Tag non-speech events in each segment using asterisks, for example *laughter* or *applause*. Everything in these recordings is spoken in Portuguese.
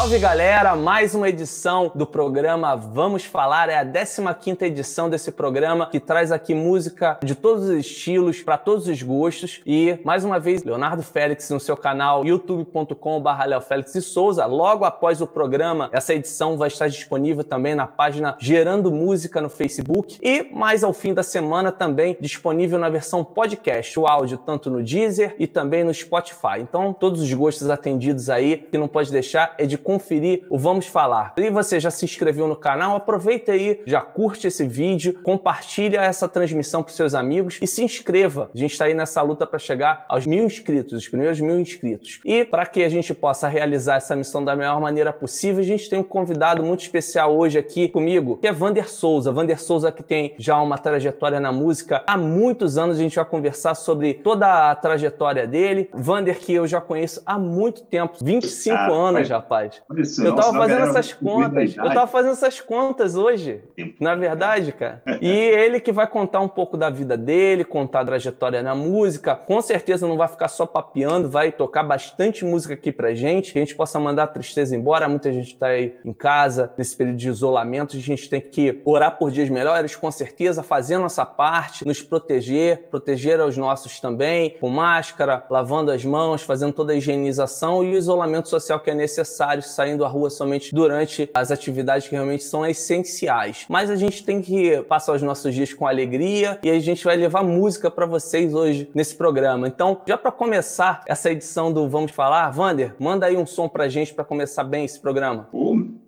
Salve galera, mais uma edição do programa Vamos Falar, é a 15ª edição desse programa que traz aqui música de todos os estilos, para todos os gostos. E mais uma vez Leonardo Félix no seu canal youtube.com.br Léo Félix e Souza. Logo após o programa, essa edição vai estar disponível também na página Gerando Música no Facebook. E mais ao fim da semana também disponível na versão podcast, o áudio tanto no Deezer e também no Spotify. Então, todos os gostos atendidos aí, que não pode deixar é de conferir o Vamos Falar. E você já se inscreveu no canal, aproveita aí, já curte esse vídeo, compartilha essa transmissão para seus amigos e se inscreva. A gente está aí nessa luta para chegar aos mil inscritos, os primeiros mil inscritos. E para que a gente possa realizar essa missão da melhor maneira possível, a gente tem um convidado muito especial hoje aqui comigo, que é Vander Souza. Vander Souza que tem já uma trajetória na música há muitos anos. A gente vai conversar sobre toda a trajetória dele. Vander que eu já conheço há muito tempo, 25 ah, anos, rapaz. Isso, eu tava fazendo essas contas. Eu tava fazendo essas contas hoje, na verdade, cara. E ele que vai contar um pouco da vida dele, contar a trajetória na música. Com certeza não vai ficar só papeando, vai tocar bastante música aqui pra gente, que a gente possa mandar a tristeza embora. Muita gente tá aí em casa, nesse período de isolamento. A gente tem que orar por dias melhores, com certeza, fazendo nossa parte, nos proteger, proteger aos nossos também, com máscara, lavando as mãos, fazendo toda a higienização e o isolamento social que é necessário saindo à rua somente durante as atividades que realmente são essenciais. Mas a gente tem que passar os nossos dias com alegria e a gente vai levar música para vocês hoje nesse programa. Então, já para começar essa edição do Vamos Falar, Vander, manda aí um som pra gente para começar bem esse programa.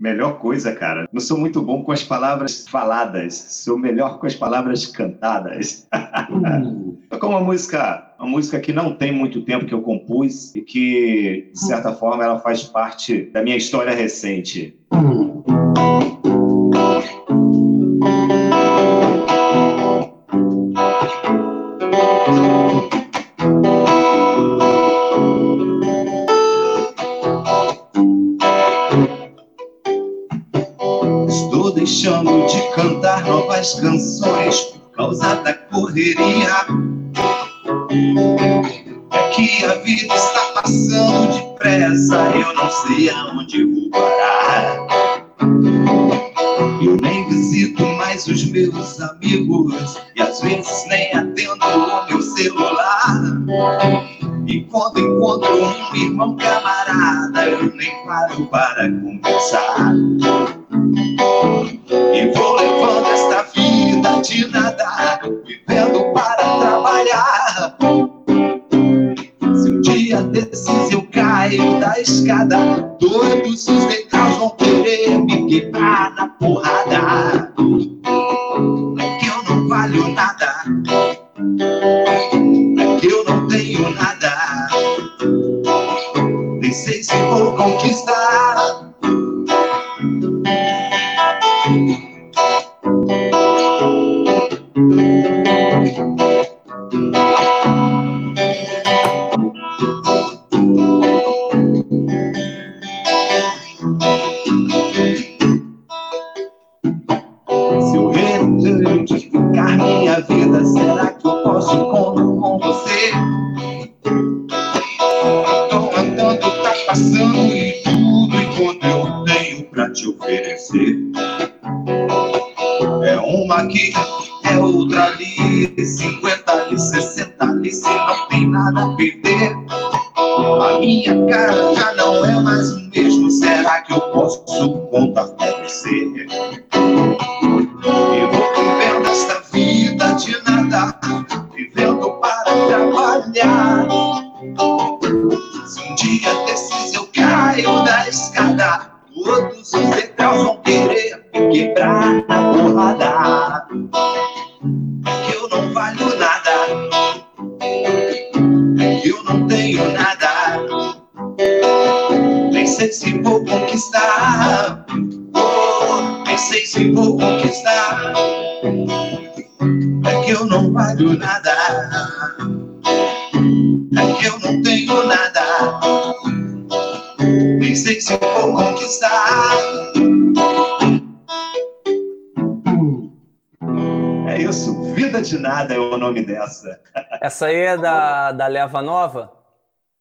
Melhor coisa, cara. Não sou muito bom com as palavras faladas, sou melhor com as palavras cantadas. Hum. Tocar uma música uma música que não tem muito tempo que eu compus e que, de certa forma, ela faz parte da minha história recente. Estou *laughs* Essa aí é da, da Leva Nova?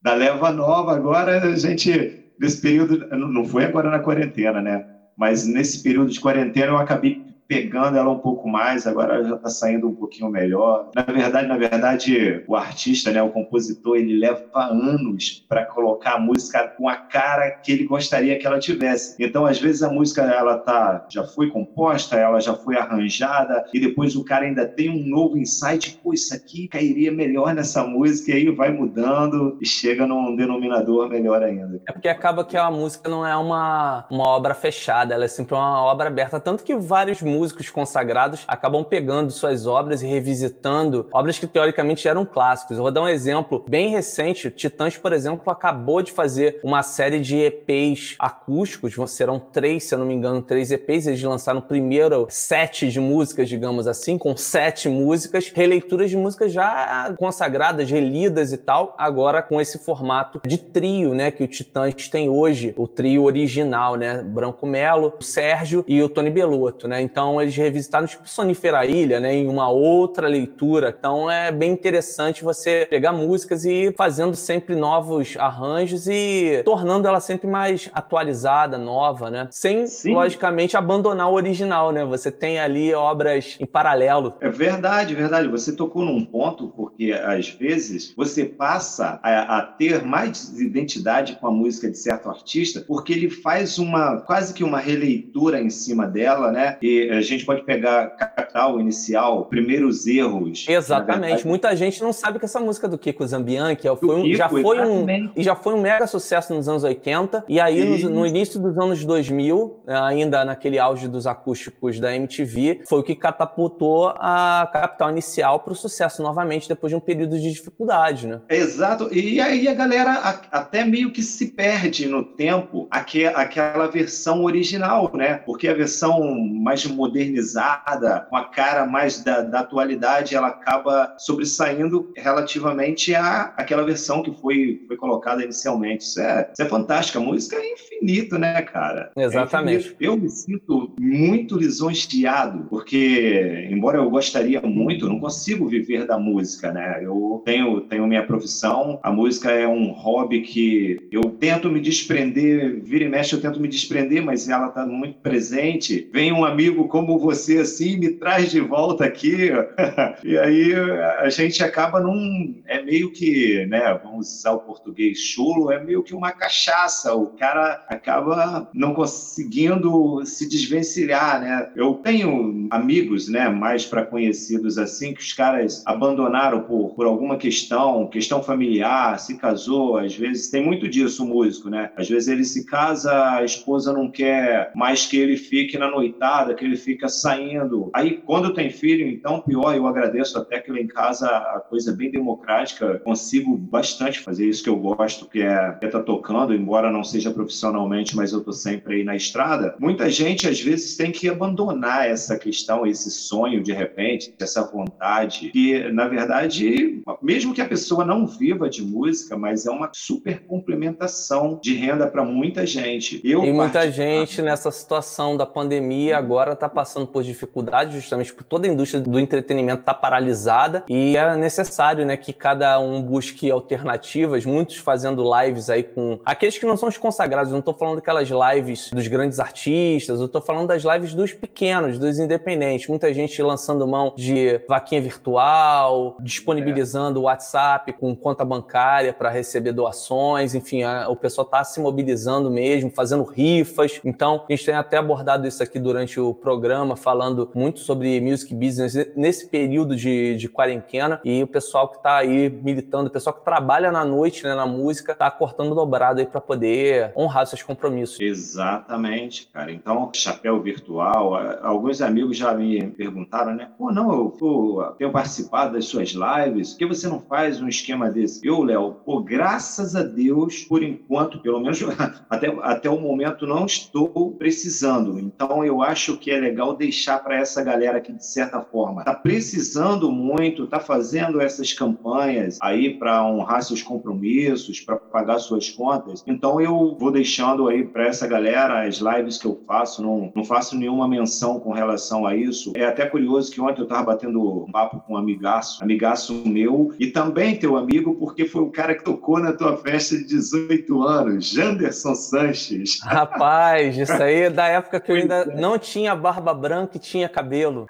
Da Leva Nova. Agora a gente nesse período, não foi agora na quarentena, né? Mas nesse período de quarentena eu acabei pegando ela um pouco mais, agora já está saindo um pouquinho melhor. Na verdade, na verdade, o artista, né, o compositor, ele leva anos para colocar a música com a cara que ele gostaria que ela tivesse. Então, às vezes a música ela tá já foi composta, ela já foi arranjada e depois o cara ainda tem um novo insight, pô, isso aqui cairia melhor nessa música e aí vai mudando e chega num denominador melhor ainda. É porque acaba que a música não é uma, uma obra fechada, ela é sempre uma obra aberta, tanto que vários músicos músicos consagrados acabam pegando suas obras e revisitando obras que teoricamente eram clássicos. Eu vou dar um exemplo bem recente. Titãs, por exemplo, acabou de fazer uma série de EPs acústicos. Serão três, se eu não me engano, três EPs. Eles lançaram o primeiro set de músicas, digamos assim, com sete músicas, releituras de músicas já consagradas, relidas e tal, agora com esse formato de trio, né, que o Titãs tem hoje, o trio original, né, Branco Melo, o Sérgio e o Tony Belotto, né? Então então eles revisitaram tipo Sonifera Ilha, né, em uma outra leitura. Então é bem interessante você pegar músicas e ir fazendo sempre novos arranjos e tornando ela sempre mais atualizada, nova, né? Sem, Sim. logicamente, abandonar o original, né? Você tem ali obras em paralelo. É verdade, verdade. Você tocou num ponto, porque às vezes você passa a, a ter mais identidade com a música de certo artista, porque ele faz uma quase que uma releitura em cima dela, né? E a gente pode pegar Capital Inicial, Primeiros Erros. Exatamente. Muita gente não sabe que essa música do Kiko Zambian, que foi um, Kiko, já foi um e já foi um mega sucesso nos anos 80 e aí no, no, início dos anos 2000, ainda naquele auge dos acústicos da MTV, foi o que catapultou a Capital Inicial para o sucesso novamente depois de um período de dificuldade, né? Exato. E aí a galera até meio que se perde no tempo aquela versão original, né? Porque a versão mais modernizada, com a cara mais da, da atualidade, ela acaba sobressaindo relativamente à aquela versão que foi, foi colocada inicialmente. Isso é, isso é fantástico. A música é infinito, né, cara? É Exatamente. É eu me sinto muito lisonjeado, porque, embora eu gostaria muito, eu não consigo viver da música, né? Eu tenho, tenho minha profissão, a música é um hobby que eu tento me desprender, vira e mexe eu tento me desprender, mas ela está muito presente. Vem um amigo como você assim, me traz de volta aqui. *laughs* e aí a gente acaba num. É meio que, né? Vamos usar o português chulo, é meio que uma cachaça. O cara acaba não conseguindo se desvencilhar, né? Eu tenho amigos, né, mais para conhecidos assim, que os caras abandonaram por, por alguma questão, questão familiar, se casou, às vezes tem muito disso o músico, né? Às vezes ele se casa, a esposa não quer mais que ele fique na noitada, que ele fica saindo. Aí, quando tem filho, então, pior, eu agradeço até que lá em casa a coisa é bem democrática, consigo bastante fazer isso que eu gosto, que é estar tá tocando, embora não seja profissionalmente, mas eu estou sempre aí na estrada. Muita gente, às vezes, tem que abandonar essa questão, esse sonho, de repente, essa vontade, que, na verdade, mesmo que a pessoa não viva de música, mas é uma super complementação de renda para muita gente. Eu, e muita gente nessa situação da pandemia agora está passando por dificuldades, justamente por toda a indústria do entretenimento estar tá paralisada e é necessário, né, que cada um busque alternativas, muitos fazendo lives aí com aqueles que não são os consagrados, não estou falando daquelas lives dos grandes artistas, eu estou falando das lives dos pequenos, dos independentes, muita gente lançando mão de vaquinha virtual, disponibilizando o WhatsApp com conta bancária para receber doações, enfim, a, o pessoal está se mobilizando mesmo, fazendo rifas. Então, a gente tem até abordado isso aqui durante o programa, falando muito sobre music business nesse período de, de quarentena. E o pessoal que está aí militando, o pessoal que trabalha na noite, né, na música, está cortando dobrado aí para poder honrar seus compromissos. Exatamente, cara. Então, chapéu virtual, alguns amigos já me perguntaram, né? Pô, não, eu, tenho participado das suas lives, por que você não faz um esquema desse? Eu, Léo, pô, graças a Deus, por enquanto, pelo menos *laughs* até, até o momento, não estou precisando. Então, eu acho que é legal deixar para essa galera que, de certa forma, está precisando muito, está fazendo essas campanhas aí para honrar seus compromissos, para pagar suas contas. Então, eu vou deixando aí para essa galera as lives que eu faço, não, não faço nenhuma menção com relação a isso. É até curioso que ontem eu estava batendo um papo com um amigaço, amigaço meu, e também teu amigo, porque foi o cara que tocou na tua festa de 18 38 anos, Janderson Sanches. *laughs* Rapaz, isso aí é da época que eu ainda não tinha barba branca e tinha cabelo.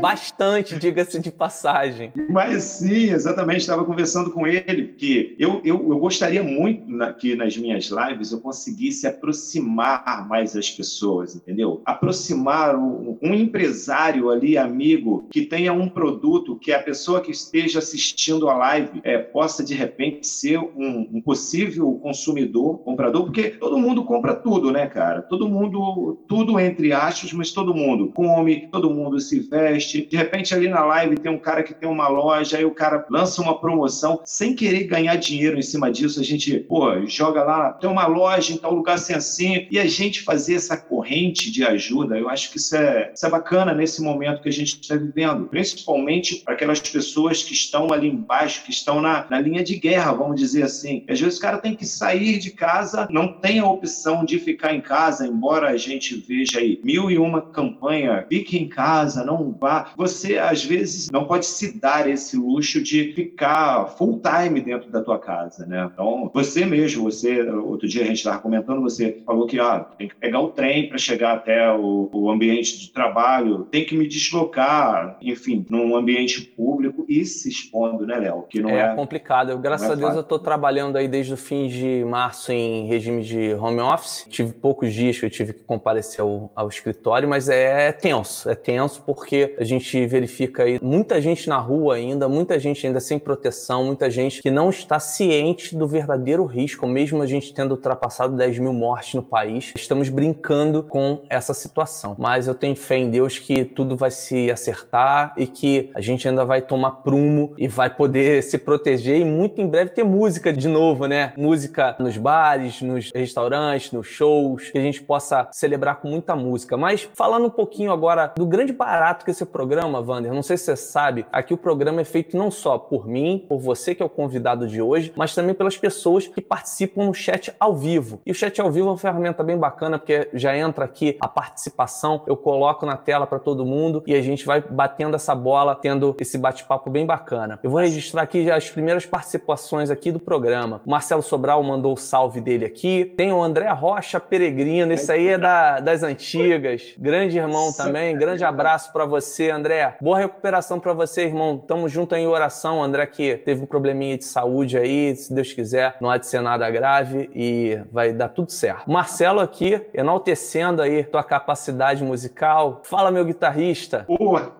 Bastante, *laughs* diga-se de passagem. Mas sim, exatamente, estava conversando com ele, que eu, eu, eu gostaria muito na, que nas minhas lives eu conseguisse aproximar mais as pessoas, entendeu? Aproximar um, um empresário ali, amigo, que tenha um produto que a pessoa que esteja assistindo a live é, possa, de repente, ser um, um possível consumidor, comprador, porque todo mundo compra tudo, né, cara? Todo mundo, tudo entre aspas, mas todo mundo come, todo mundo se veste. De repente, ali na live tem um cara que tem uma loja, aí o cara lança uma promoção sem querer ganhar dinheiro em cima disso. A gente, pô, joga lá, tem uma loja em tal lugar assim, assim, e a gente fazer essa corrente de ajuda, eu acho que isso é, isso é bacana nesse momento que a gente está vivendo, principalmente para aquelas pessoas que estão ali embaixo, que estão na, na linha de guerra, vamos dizer assim. Às vezes o cara tem que sair de casa, não tem a opção de ficar em casa, embora a gente veja aí mil e uma campanha, fique em casa, não vá. Você, às vezes, não pode se dar esse luxo de ficar full time dentro da tua casa, né? Então, você mesmo, você, outro dia a gente estava comentando, você falou que ah, tem que pegar o trem para chegar até o, o ambiente de trabalho, tem que me deslocar, enfim, num ambiente público e se expondo, né, Léo? Que não é, é complicado. Eu, graças é a Deus, fácil. eu estou trabalhando aí desde o fim de março em regime de home office. Tive poucos dias que eu tive que comparecer ao, ao escritório, mas é tenso. É tenso porque a gente verifica aí muita gente na rua ainda, muita gente ainda sem proteção, muita gente que não está ciente do verdadeiro risco, mesmo a gente tendo ultrapassado 10 mil mortes no país. Estamos brincando com essa situação. Mas eu tenho fé em Deus que tudo vai se acertar e que a gente ainda vai tomar prumo e vai poder *laughs* se proteger e muito em breve ter música de novo, né? Música nos bares, nos restaurantes, nos shows, que a gente possa celebrar com muita música. Mas falando um pouquinho agora do grande barato que esse programa, Wander, não sei se você sabe, aqui o programa é feito não só por mim, por você que é o convidado de hoje, mas também pelas pessoas que participam no chat ao vivo. E o chat ao vivo é uma ferramenta bem bacana porque já entra aqui a participação, eu coloco na tela para todo mundo e a gente vai batendo essa bola, tendo esse bate-papo bem bacana. Eu vou registrar aqui as primeiras participações aqui do programa. O Marcelo Sobral mandou o salve dele aqui. Tem o André Rocha Peregrino, esse aí é da, das antigas. Grande irmão também. Grande abraço para você, André. Boa recuperação para você, irmão. Tamo junto em oração, André, que teve um probleminha de saúde aí. Se Deus quiser, não há de ser nada grave e vai dar tudo certo. Marcelo aqui, enaltecendo aí tua capacidade musical. Fala, meu guitarrista. Boa!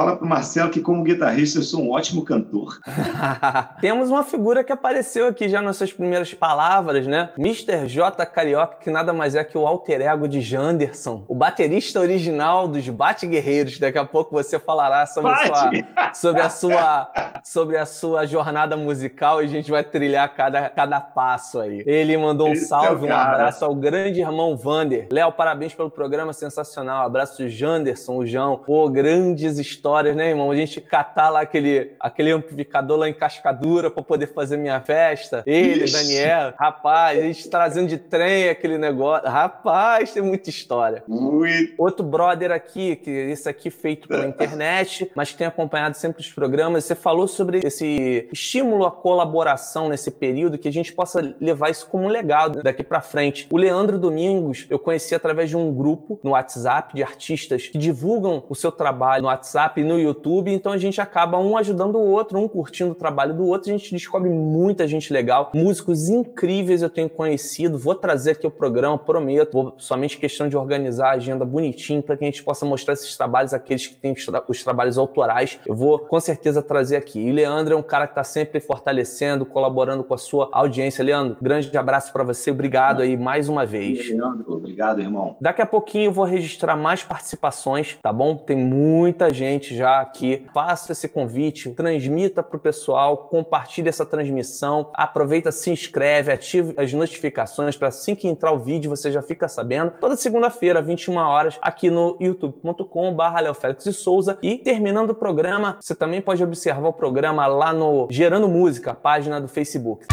Fala pro Marcelo que, como guitarrista, eu sou um ótimo cantor. *laughs* Temos uma figura que apareceu aqui já nas suas primeiras palavras, né? Mr. J Carioca, que nada mais é que o alter ego de Janderson, o baterista original dos Bate Guerreiros. Daqui a pouco você falará sobre, a sua, sobre, a sua, sobre a sua jornada musical e a gente vai trilhar cada, cada passo aí. Ele mandou um Esse salve, é um abraço ao grande irmão Vander. Léo, parabéns pelo programa sensacional. Abraço Janderson, o João. Pô, grandes histórias histórias, né, irmão? A gente catar lá aquele, aquele amplificador lá em Cascadura para poder fazer minha festa. Ele, Ixi. Daniel, rapaz, a gente trazendo de trem aquele negócio. Rapaz, tem muita história. Muito. Outro brother aqui, que esse aqui feito pela internet, mas que tem acompanhado sempre os programas. Você falou sobre esse estímulo à colaboração nesse período, que a gente possa levar isso como um legado daqui para frente. O Leandro Domingos, eu conheci através de um grupo no WhatsApp de artistas que divulgam o seu trabalho no WhatsApp no YouTube, então a gente acaba um ajudando o outro, um curtindo o trabalho do outro, a gente descobre muita gente legal, músicos incríveis eu tenho conhecido, vou trazer aqui o programa, prometo, vou somente questão de organizar a agenda bonitinho para que a gente possa mostrar esses trabalhos, aqueles que têm os, tra os trabalhos autorais, eu vou com certeza trazer aqui. E Leandro é um cara que está sempre fortalecendo, colaborando com a sua audiência. Leandro, grande abraço para você, obrigado aí mais uma vez. Leandro, obrigado, irmão. Daqui a pouquinho eu vou registrar mais participações, tá bom? Tem muita gente já aqui. Faça esse convite, transmita para o pessoal, compartilhe essa transmissão, aproveita, se inscreve, ative as notificações para assim que entrar o vídeo você já fica sabendo. Toda segunda-feira, 21 horas, aqui no youtube.com/barra Souza. E terminando o programa, você também pode observar o programa lá no Gerando Música, página do Facebook.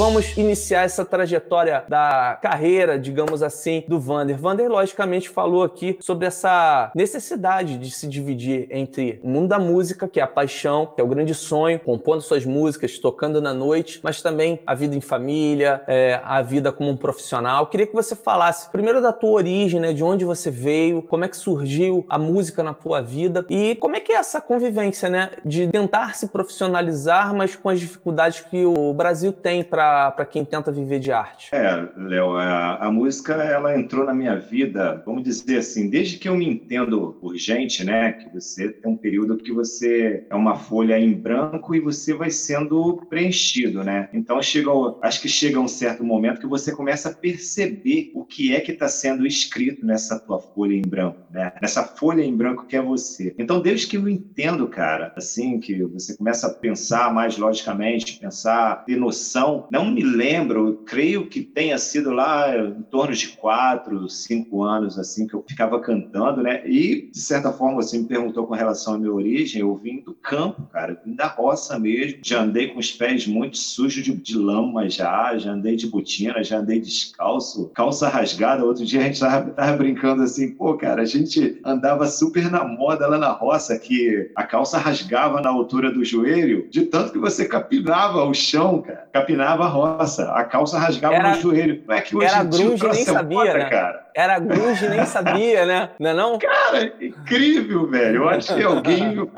Vamos iniciar essa trajetória da carreira, digamos assim, do Vander. Vander, logicamente, falou aqui sobre essa necessidade de se dividir entre o mundo da música, que é a paixão, que é o grande sonho, compondo suas músicas, tocando na noite, mas também a vida em família, é, a vida como um profissional. Queria que você falasse primeiro da tua origem, né, de onde você veio, como é que surgiu a música na tua vida e como é que é essa convivência, né, de tentar se profissionalizar, mas com as dificuldades que o Brasil tem para quem tenta viver de arte. É, Léo, a, a, música ela entrou na minha vida, vamos dizer assim, desde que eu me entendo por gente, né, que você tem um período que você é uma folha em branco e você vai sendo preenchido, né? Então chega, acho que chega um certo momento que você começa a perceber o que é que está sendo escrito nessa tua folha em branco, né? Nessa folha em branco que é você. Então desde que eu entendo, cara, assim que você começa a pensar mais logicamente, pensar, ter noção. Não me lembro, creio que tenha sido lá em torno de quatro, cinco anos assim que eu ficava cantando, né? E de certa forma você me perguntou com relação à minha origem, eu vim do campo, cara, vim da roça mesmo. Já andei com os pés muito sujos de, de lama já, já andei de botina, já andei descalço, calça rasgada. Outro dia a gente tava, tava brincando assim, pô, cara, a gente andava super na moda lá na roça que a calça rasgava na altura do joelho, de tanto que você capinava o chão, cara. Capinava a roça. A calça rasgava era, no joelho. Não é que hoje era grunge nem sabia, moda, né? cara. Era grunge nem sabia, né? Não é não? Cara, incrível, velho. Eu acho que alguém,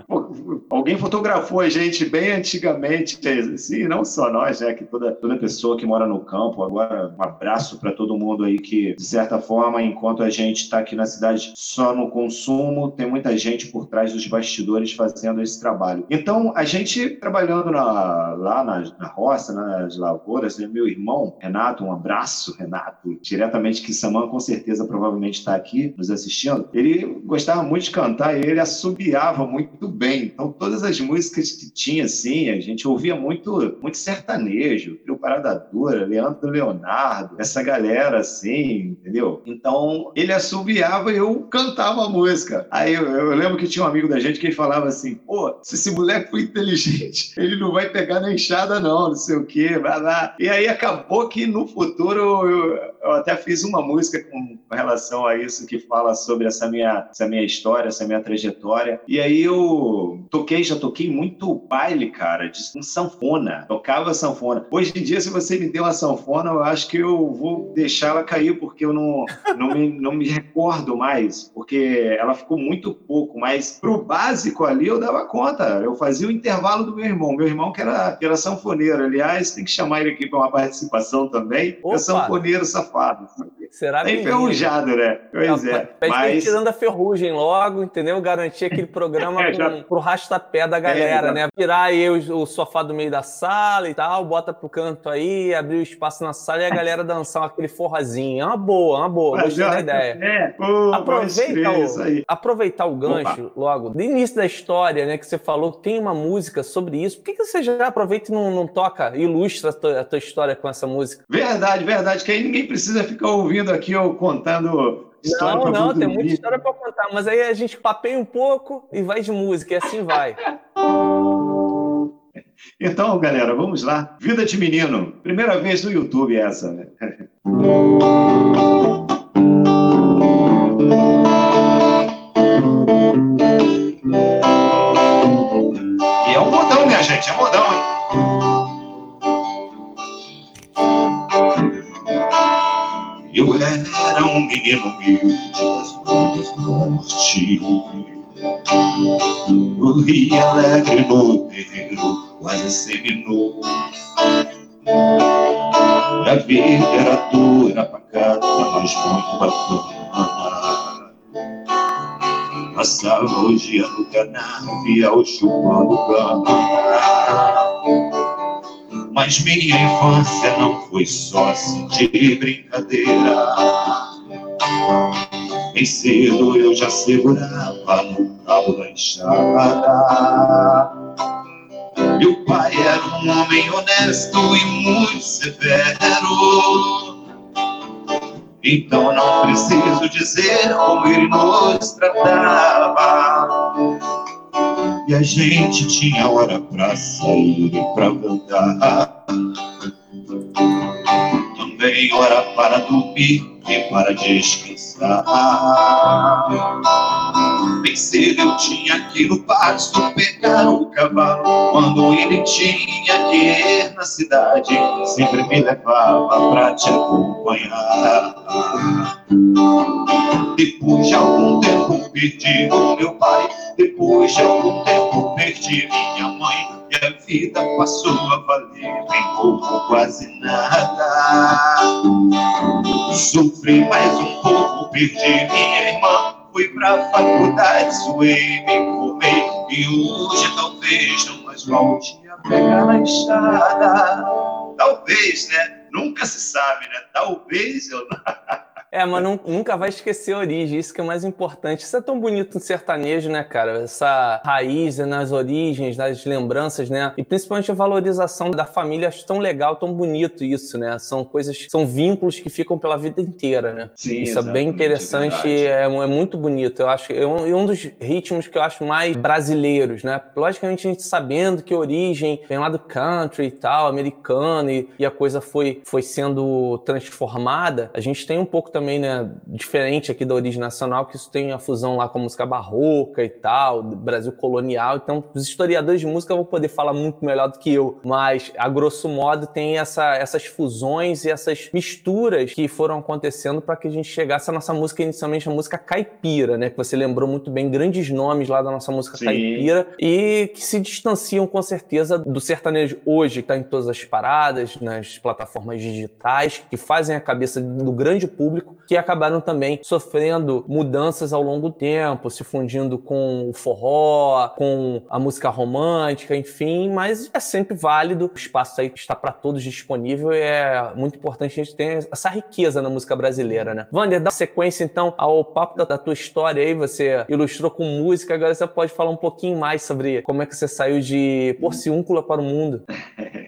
alguém fotografou a gente bem antigamente, assim, não só nós, né? Que toda, toda pessoa que mora no campo. Agora, um abraço para todo mundo aí que, de certa forma, enquanto a gente está aqui na cidade só no consumo, tem muita gente por trás dos bastidores fazendo esse trabalho. Então, a gente trabalhando na, lá na, na roça, nas lavouras, né? meu irmão, Renato, um abraço, Renato, diretamente que Samã, com certeza certeza provavelmente está aqui nos assistindo, ele gostava muito de cantar e ele assobiava muito bem. Então, todas as músicas que tinha, assim, a gente ouvia muito, muito sertanejo, Trio Parada Dura, Leandro Leonardo, essa galera, assim, entendeu? Então, ele assobiava e eu cantava a música. Aí eu, eu lembro que tinha um amigo da gente que falava assim: pô, se esse moleque for inteligente, *laughs* ele não vai pegar na enxada, não, não sei o quê, vai lá. E aí acabou que no futuro eu, eu até fiz uma música com relação a isso que fala sobre essa minha, essa minha história, essa minha trajetória. E aí eu toquei, já toquei muito baile, cara, de um sanfona. Tocava sanfona. Hoje em dia, se você me der uma sanfona, eu acho que eu vou deixar ela cair, porque eu não, não, me, não me recordo mais, porque ela ficou muito pouco. Mas pro básico ali eu dava conta. Eu fazia o intervalo do meu irmão. Meu irmão que era, que era sanfoneiro. Aliás, tem que chamar ele aqui para uma participação também. Opa. É sanfoneiro safado. Será Bem enferrujado, né? Pois é. Pede mas... tirando a ferrugem logo, entendeu? Garantir aquele *laughs* programa é, já... com, pro rastapé da galera, é, né? Virar aí o, o, sofá do meio da sala e tal, bota pro canto aí, abrir o espaço na sala e a *laughs* galera dançar aquele forrazinho. É uma boa, uma boa. Mas gostei já... da ideia. É, Pô, Aproveita o, aproveitar o gancho Opa. logo, do início da história, né? Que você falou que tem uma música sobre isso. Por que, que você já aproveita e não, não toca, ilustra a tua, a tua história com essa música? Verdade, verdade. Que aí ninguém precisa ficar ouvindo aqui eu contando história. Não, não, tem muita história para contar, mas aí a gente papeia um pouco e vai de música, e assim vai. Então, galera, vamos lá. Vida de menino. Primeira vez no YouTube essa, né? *laughs* E é um modão, minha gente, é um modão, Rio alegre no terreiro, quase seminu. A vida era dura, pacata, mas muito bacana. Passava o dia no canavial chupando cana. Mas minha infância não foi só de brincadeira. Bem cedo eu já segurava no da enxada. Meu pai era um homem honesto e muito severo. Então não preciso dizer como ele nos tratava. E a gente tinha hora pra sair e pra voltar. Também hora para dormir e para descansar. Bem cedo eu tinha que ir no pasto pegar o cavalo. Quando ele tinha que ir na cidade, sempre me levava pra te acompanhar. Depois de algum tempo perdi o meu pai, depois de algum tempo perdi minha mãe. E a vida passou a valer bem pouco, quase nada. Sofri mais um pouco, perdi minha irmã. Fui pra faculdade, suei, me formei. E hoje talvez não mais volte a pegar na estrada. Talvez, né? Nunca se sabe, né? Talvez eu. *laughs* É, mas não, nunca vai esquecer a origem, isso que é mais importante. Isso é tão bonito no sertanejo, né, cara? Essa raiz né, nas origens, nas lembranças, né? E principalmente a valorização da família. Acho tão legal, tão bonito isso, né? São coisas, são vínculos que ficam pela vida inteira, né? Sim, isso é bem interessante, é, é, muito bonito. Eu acho é um, é um dos ritmos que eu acho mais brasileiros, né? Logicamente a gente sabendo que a origem vem lá do country e tal, americano, e, e a coisa foi, foi sendo transformada, a gente tem um pouco também também, né, diferente aqui da origem nacional, que isso tem a fusão lá com a música barroca e tal, Brasil colonial. Então, os historiadores de música vão poder falar muito melhor do que eu, mas a grosso modo tem essa, essas fusões e essas misturas que foram acontecendo para que a gente chegasse à nossa música inicialmente a música caipira, né, que você lembrou muito bem grandes nomes lá da nossa música Sim. caipira e que se distanciam com certeza do sertanejo hoje, que está em todas as paradas, nas plataformas digitais, que fazem a cabeça do grande público que acabaram também sofrendo mudanças ao longo do tempo, se fundindo com o forró, com a música romântica, enfim, mas é sempre válido. O espaço aí está para todos disponível e é muito importante a gente ter essa riqueza na música brasileira, né? Wander, dá sequência então ao papo da, da tua história aí, você ilustrou com música, agora você pode falar um pouquinho mais sobre como é que você saiu de Porciúncula para o mundo. *laughs*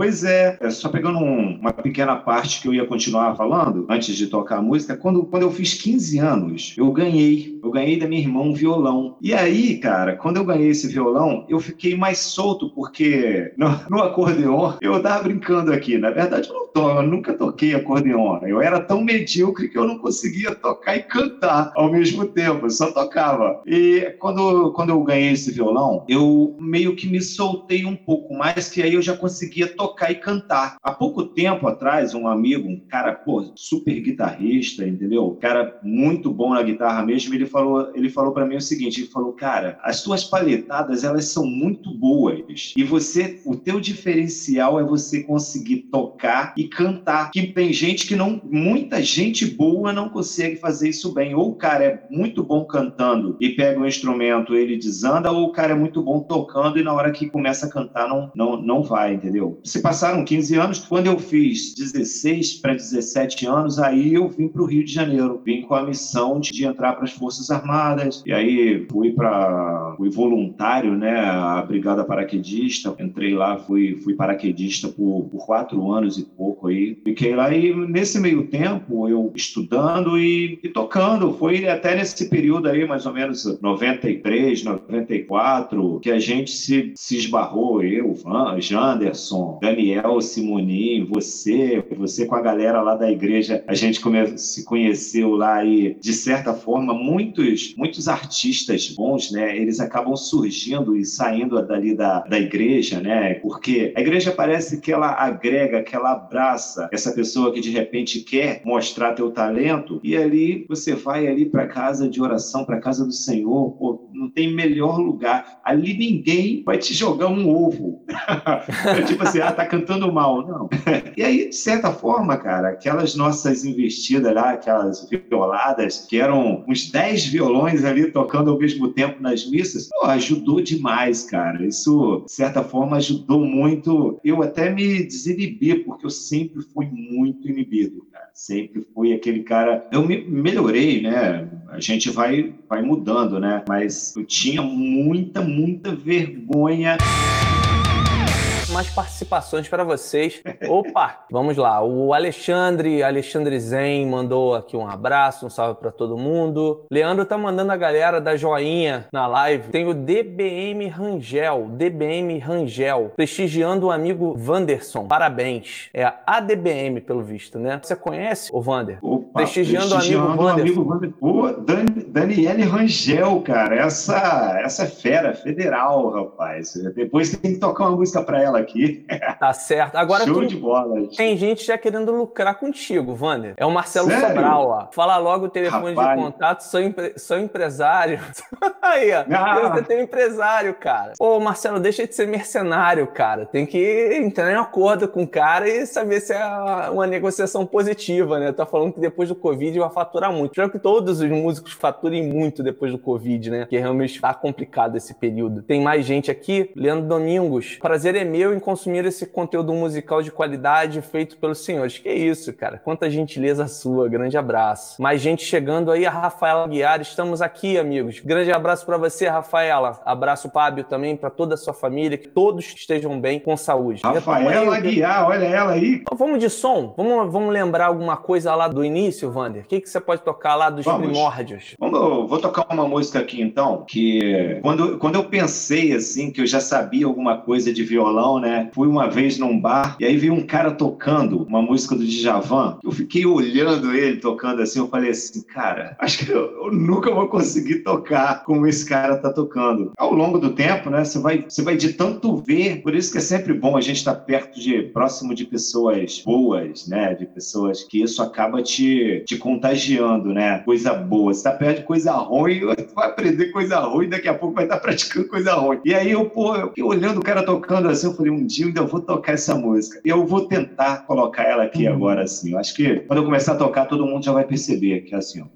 Pois é, é só pegando um, uma pequena parte que eu ia continuar falando antes de tocar a música, quando, quando eu fiz 15 anos, eu ganhei, eu ganhei da minha irmã um violão. E aí, cara, quando eu ganhei esse violão, eu fiquei mais solto, porque no, no acordeon, eu tava brincando aqui, na verdade eu, não to, eu nunca toquei acordeon, eu era tão medíocre que eu não conseguia tocar e cantar ao mesmo tempo, eu só tocava. E quando, quando eu ganhei esse violão, eu meio que me soltei um pouco mais, que aí eu já conseguia tocar tocar e cantar. Há pouco tempo atrás, um amigo, um cara, pô, super guitarrista, entendeu? Cara muito bom na guitarra mesmo, ele falou, ele falou para mim o seguinte, ele falou, cara, as tuas palhetadas, elas são muito boas e você, o teu diferencial é você conseguir tocar e cantar, que tem gente que não, muita gente boa não consegue fazer isso bem, ou o cara é muito bom cantando e pega um instrumento, ele desanda, ou o cara é muito bom tocando e na hora que começa a cantar não, não, não vai, entendeu? Você passaram 15 anos. Quando eu fiz 16 para 17 anos, aí eu vim para o Rio de Janeiro. Vim com a missão de, de entrar para as Forças Armadas. E aí fui para. fui voluntário, né? A Brigada Paraquedista. Entrei lá, fui, fui paraquedista por, por quatro anos e pouco aí. Fiquei lá e nesse meio tempo eu estudando e, e tocando. Foi até nesse período aí, mais ou menos 93, 94, que a gente se, se esbarrou. Eu, Van, Janderson, Daniel, Simonim, você, você com a galera lá da igreja, a gente come, se conheceu lá e, de certa forma, muitos, muitos artistas bons, né, eles acabam surgindo e saindo dali da, da igreja, né, porque a igreja parece que ela agrega, que ela abraça essa pessoa que de repente quer mostrar teu talento e ali você vai ali para casa de oração, para casa do Senhor, pô, não tem melhor lugar. Ali ninguém vai te jogar um ovo. *laughs* tipo assim, ah, tá cantando mal. Não. *laughs* E aí, de certa forma, cara, aquelas nossas investidas lá, aquelas violadas, que eram uns 10 violões ali tocando ao mesmo tempo nas missas, pô, ajudou demais, cara. Isso, de certa forma, ajudou muito. Eu até me desinibi, porque eu sempre fui muito inibido, cara. Sempre fui aquele cara. Eu me melhorei, né? A gente vai, vai mudando, né? Mas eu tinha muita, muita vergonha mais participações para vocês. Opa, vamos lá. O Alexandre, Alexandre Zen mandou aqui um abraço, um salve para todo mundo. Leandro tá mandando a galera dar joinha na live. Tem o DBM Rangel, DBM Rangel, prestigiando o amigo Vanderson. Parabéns. É a ADBM, pelo visto, né? Você conhece o Vander? Opa, prestigiando, prestigiando o amigo Vanderson. Pô, Dan, Daniele Rangel, cara, essa, essa é fera, federal, rapaz. Depois tem que tocar uma música para ela aqui. Tá certo. Agora Show tu... de bola. Tem gente já querendo lucrar contigo, Vander. É o Marcelo Sério? Sobral, ó. Fala logo o telefone rapaz. de contato, sou, sou empresário. *laughs* Aí, ó. Ah. Você tem um empresário, cara. Ô, Marcelo, deixa de ser mercenário, cara. Tem que entrar em acordo com o cara e saber se é uma negociação positiva, né? Tá falando que depois do Covid vai faturar muito. Espero que todos os músicos faturem muito depois do Covid, né? Que realmente tá complicado esse período. Tem mais gente aqui. Leandro Domingos. Prazer é meu em consumir esse conteúdo musical de qualidade feito pelos senhores. Que isso, cara. Quanta gentileza sua. Grande abraço. Mais gente chegando aí. A Rafaela Guiar. Estamos aqui, amigos. Grande abraço para você, Rafaela. Abraço, Fábio, também para toda a sua família. Que todos estejam bem, com saúde. Rafaela Guiar, olha ela aí. Então, vamos de som? Vamos, vamos lembrar alguma coisa lá do início, Vander? O que, que você pode tocar lá dos vamos. primórdios? Vamos, vou tocar uma música aqui então, que quando, quando eu pensei assim, que eu já sabia alguma coisa de violão, né? Fui uma vez num bar e aí vi um cara tocando uma música do Djavan. Eu fiquei olhando ele tocando assim, eu falei assim, cara, acho que eu, eu nunca vou conseguir tocar como esse cara tá tocando. Ao longo do tempo, né? Você vai, você vai de tanto ver, por isso que é sempre bom a gente estar tá perto de, próximo de pessoas boas, né? De pessoas que isso acaba te, te contagiando, né? Coisa boa. Você tá perto de coisa ruim, *laughs* tu vai aprender coisa ruim, daqui a pouco vai estar tá praticando coisa ruim. E aí eu, pô, eu olhando o cara tocando assim, eu falei, falei, um dia eu ainda vou tocar essa música. Eu vou tentar colocar ela aqui uhum. agora, assim. Eu acho que quando eu começar a tocar, todo mundo já vai perceber aqui é assim, ó.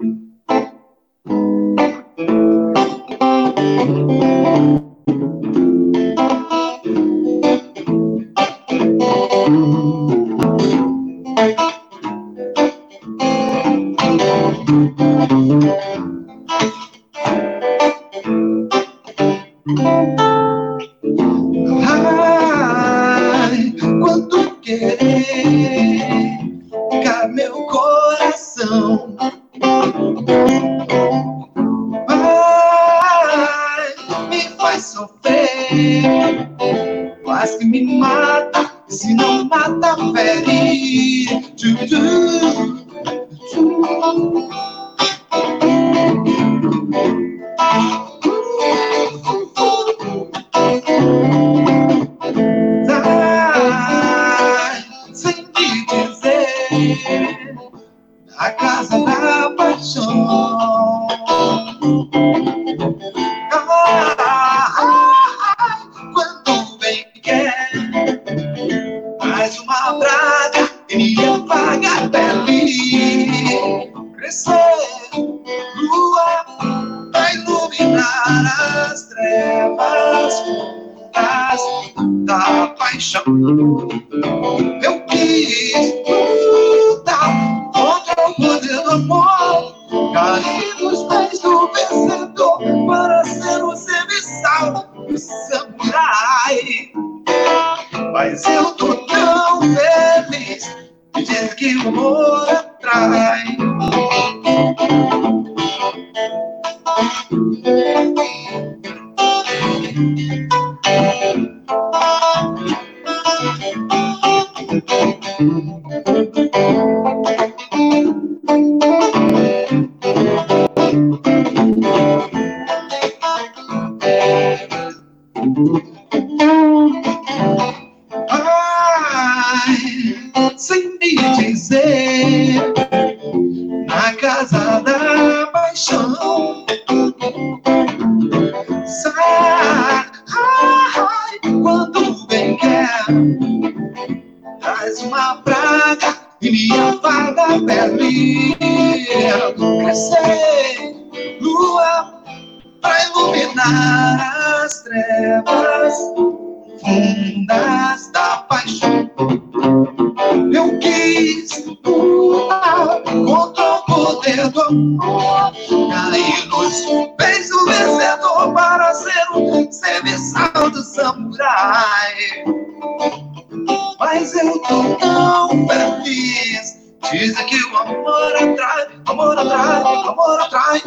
eu tô tão feliz. Dizem que o amor atrai, amor atrai, amor atrai.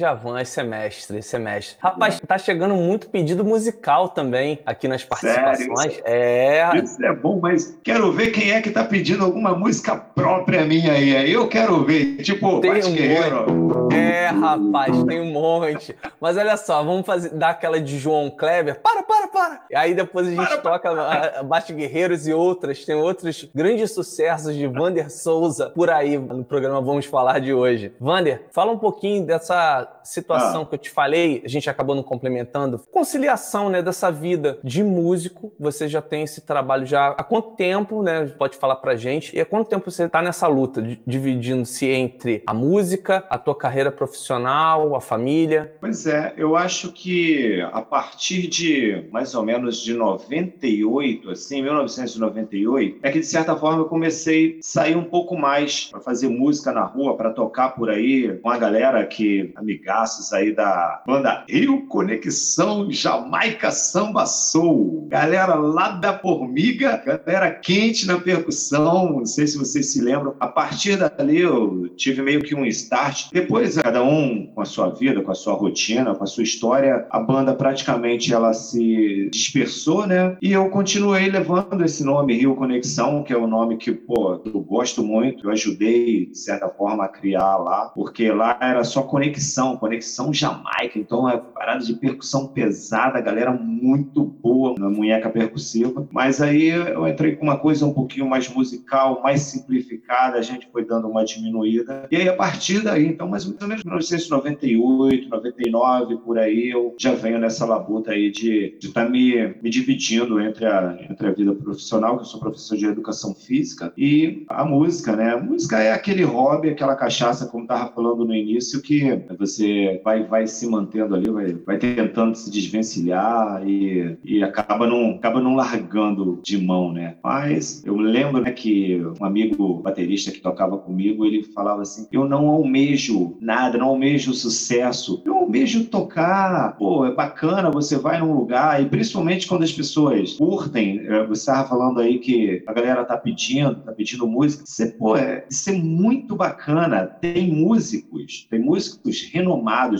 Djavan, esse semestre, esse semestre. Rapaz, tá chegando muito pedido musical também aqui nas participações. Sério? É. Isso é bom, mas quero ver quem é que tá pedindo alguma música própria minha aí. Eu quero ver. Tipo, Tem um Guerreiro. É, rapaz, tem um monte. Mas olha só, vamos fazer, dar aquela de João Kleber. Para, para, para! E aí depois a gente Para, toca a Bate Guerreiros e outras. Tem outros grandes sucessos de Vander Souza por aí no programa Vamos Falar de hoje. Vander, fala um pouquinho dessa situação Ah. que eu te falei, a gente acabou não complementando. Conciliação, né, dessa vida de músico. Você já tem esse trabalho já há quanto tempo, né? Pode falar pra gente. E há quanto tempo você tá nessa luta, di- dividindo-se entre a música, a tua carreira profissional, a família? Pois é, eu acho que a partir de mais ou menos de 98, assim, 1998, é que de certa forma eu comecei a sair um pouco mais para fazer música na rua, para tocar por aí com a galera que, amigaços aí da banda Rio Conexão Jamaica Samba Soul. Galera lá da Formiga, galera quente na percussão, não sei se vocês se lembram. A partir dali eu tive meio que um start. Depois, cada um com a sua vida, com a sua rotina, com a sua história, a banda praticamente ela se dispersou, né? E eu continuei levando esse nome Rio Conexão, que é um nome que, pô, eu gosto muito. Eu ajudei, de certa forma, a criar lá, porque lá era só conexão, conexão Jamaica. Então é parada de percussão pesada, galera muito boa na munheca percussiva. Mas aí eu entrei com uma coisa um pouquinho mais musical, mais simplificada, a gente foi dando uma diminuída. E aí, a partir daí, então, mais ou menos 1998, 99, por aí, eu já venho nessa labuta aí de estar me, me dividindo entre a, entre a vida profissional, que eu sou professor de educação física, e a música, né? A música é aquele hobby, aquela cachaça, como estava falando no início, que você vai, vai se mantendo ali, vai, vai tentando se desvencilhar e, e acaba, não, acaba não largando de mão, né? Mas eu lembro né, que um amigo baterista que tocava comigo, ele falava assim: eu não almejo nada, não almejo sucesso, eu almejo tocar. Pô, é bacana, você vai num lugar, e principalmente quando as pessoas curtem, eh, você estava falando aí que a galera tá pedindo, tá pedindo música. Você, pô, é, isso é muito bacana. Tem músicos, tem músicos renomados,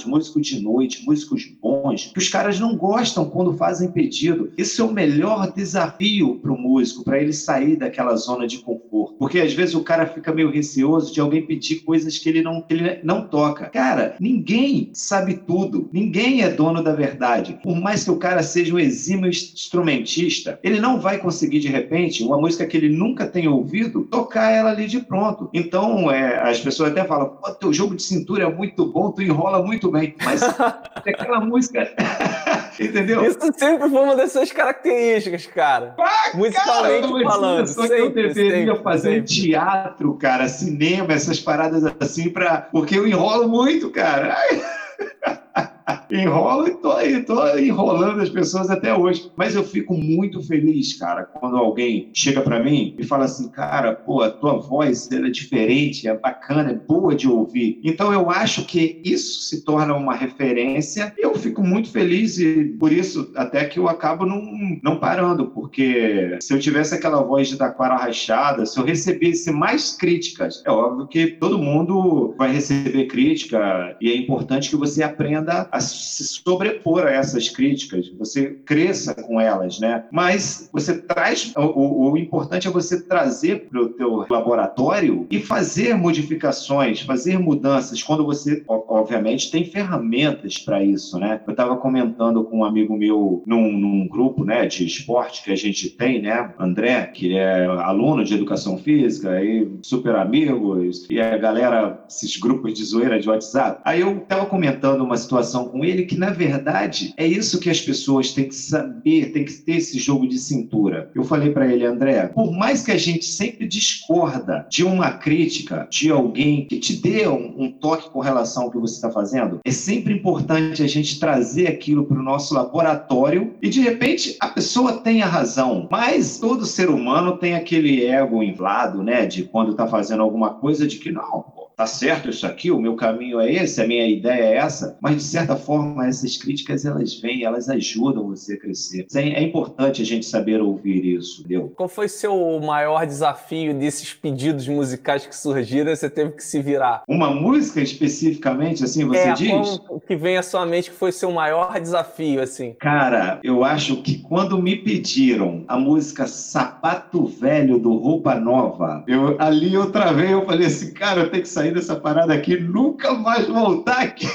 músicos de noite, músicos bons, que os caras não gostam quando fazem pedido. Esse é o melhor desafio para o músico, para ele sair daquela zona de conforto. Porque às vezes o cara fica meio receoso de alguém pedir coisas que ele não, ele não toca. Cara, ninguém sabe tudo, ninguém é dono da verdade. Por mais que o cara seja um exímio instrumentista, ele não vai conseguir de repente uma música que ele nunca tenha ouvido tocar ela ali de pronto. Então é, as pessoas até falam: Pô, teu jogo de cintura é muito bom, tu enrola muito bem. Mas *laughs* aquela música. *laughs* Entendeu? Isso sempre foi uma das suas características, cara. Musicalmente Cara, falando. Só que eu Sempre, deveria sempre, fazer sempre. teatro, cara, cinema, essas paradas assim, pra... porque eu enrolo muito, cara. *laughs* Enrolo e tô, e tô enrolando as pessoas até hoje. Mas eu fico muito feliz, cara, quando alguém chega pra mim e fala assim, cara, pô, a tua voz ela é diferente, é bacana, é boa de ouvir. Então eu acho que isso se torna uma referência e eu fico muito feliz e por isso até que eu acabo não, não parando, porque se eu tivesse aquela voz de taquara rachada, se eu recebesse mais críticas, é óbvio que todo mundo vai receber crítica e é importante que você aprenda a se sobrepor a essas críticas, você cresça com elas, né? Mas você traz, o, o- importante é você trazer para o teu laboratório e fazer modificações, fazer mudanças, quando você, obviamente, tem ferramentas para isso, né? Eu estava comentando com um amigo meu num, num grupo, né, de esporte que a gente tem, né, André, que é aluno de educação física e super amigos, e a galera, esses grupos de zoeira de WhatsApp. Aí eu estava comentando uma situação com ele que, na verdade, é isso que as pessoas têm que saber, têm que ter esse jogo de cintura. Eu falei para ele, André, por mais que a gente sempre discorda de uma crítica de alguém que te dê um, um toque com relação ao que você está fazendo, é sempre importante a gente trazer aquilo para o nosso laboratório e, de repente, a pessoa tem a razão, mas todo ser humano tem aquele ego inflado, né, de quando está fazendo alguma coisa, de que não, tá certo isso aqui, o meu caminho é esse, a minha ideia é essa, mas de certa forma essas críticas elas vêm, elas ajudam você a crescer. É, é importante a gente saber ouvir isso, entendeu? Qual foi seu maior desafio desses pedidos musicais que surgiram? Você teve que se virar? Uma música especificamente, assim, você é, diz? O que vem à sua mente que foi seu maior desafio, assim? Cara, eu acho que quando me pediram a música Sapato Velho do Roupa Nova, eu ali outra vez eu falei assim, cara, eu tenho que sair sair dessa parada aqui, nunca mais voltar aqui.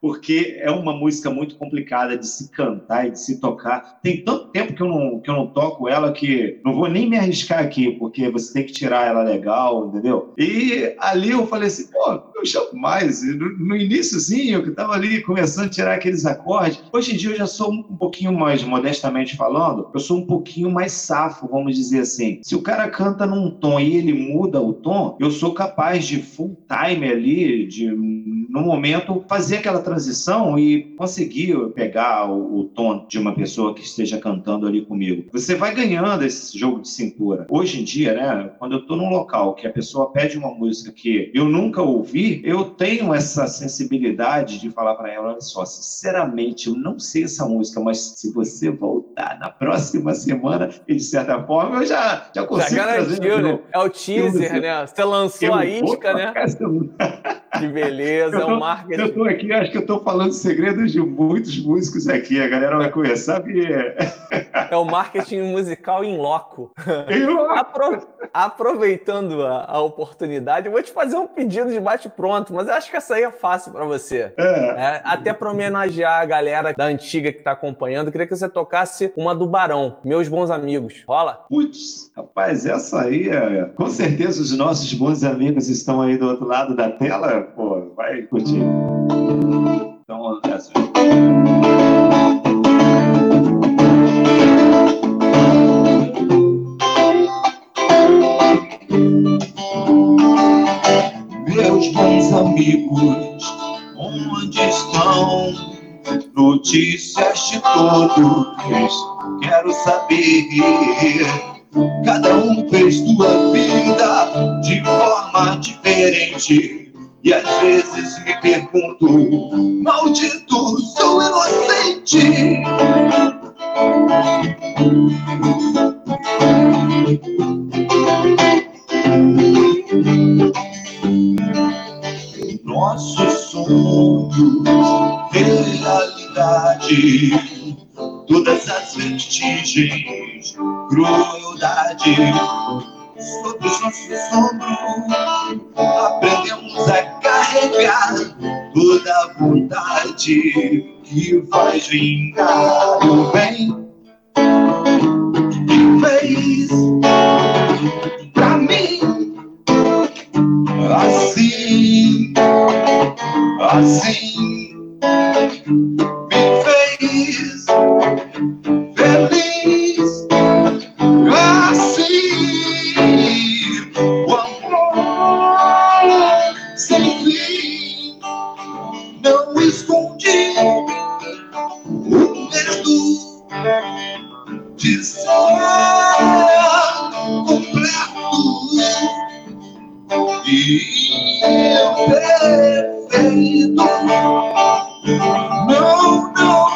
Porque é uma música muito complicada de se cantar e de se tocar. Tem tanto tempo que eu não, que eu não toco ela que não vou nem me arriscar aqui, porque você tem que tirar ela legal, entendeu? E ali eu falei assim, pô, eu chamo mais. No, no iníciozinho, que estava ali começando a tirar aqueles acordes. Hoje em dia eu já sou um pouquinho mais, modestamente falando, eu sou um pouquinho mais safo, vamos dizer assim. Se o cara canta num tom e ele muda o tom, eu sou capaz de full time ali, de no momento fazer aquela transição e conseguir pegar o, o, tom de uma pessoa que esteja cantando ali comigo. Você vai ganhando esse jogo de cintura. Hoje em dia, né, quando eu estou num local que a pessoa pede uma música que eu nunca ouvi, eu tenho essa sensibilidade de falar para ela, olha só, sinceramente, eu não sei essa música, mas se você voltar na próxima semana e de certa forma eu já já consigo já garantiu, né? É o teaser, né? Você lançou a isca, né? Que beleza, é um marketing. Eu estou aqui, acho que eu estou falando segredos de muitos músicos aqui. A galera vai começar a ver. É o marketing musical em loco. Em loco. Apro... Aproveitando a, a, oportunidade, eu vou te fazer um pedido de bate-pronto, mas eu acho que essa aí é fácil para você. É. É, até para homenagear a galera da antiga que está acompanhando, eu queria que você tocasse uma do Barão, Meus Bons Amigos. Rola? Putz, rapaz, essa aí é. Com certeza os nossos bons amigos estão aí do outro lado da tela pô, vai curtir. Então. Meus bons amigos, onde estão? Notícias de todos, quero saber. Cada um fez sua vida de forma diferente e às vezes me pergunto, maldito, sou inocente. Nossos sonhos, realidade, todas as vestígios, crueldade sobre os nossos ombros. Aprendemos a carregar toda vontade que faz vingar o bem que fez pra mim assim, assim. de caído. Não, não, não.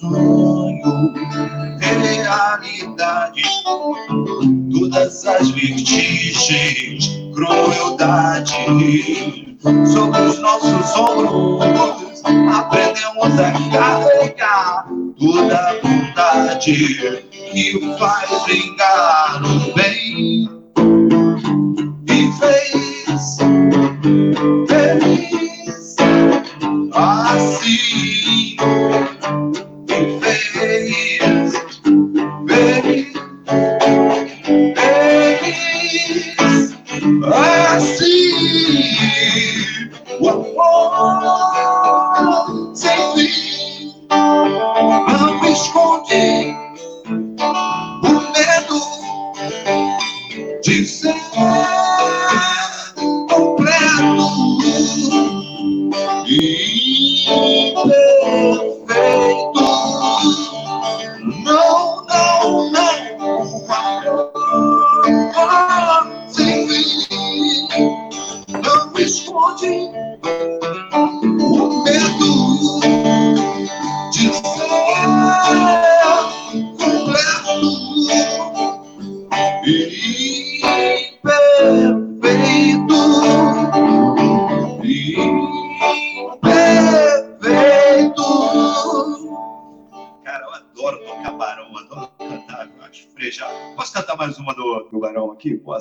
Sonho, é realidade, todas as vertigens, crueldade sobre os nossos ombros consegue carregar toda a vontade que o faz brincar.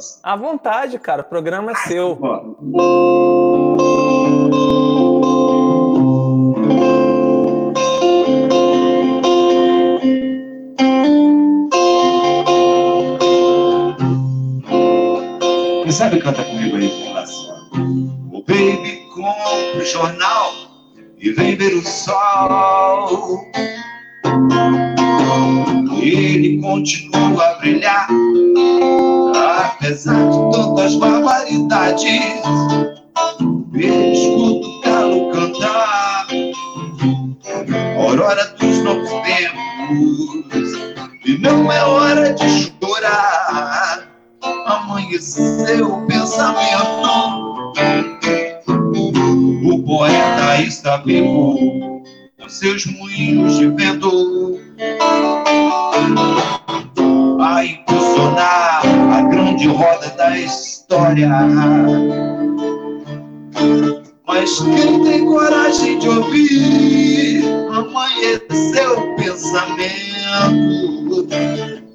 Posso? À vontade, cara. O programa é seu. Ó, Quem sabe canta O poeta está vivo com seus moinhos de vento a impulsionar a grande roda da história. Mas quem tem coragem de ouvir amanheceu o pensamento?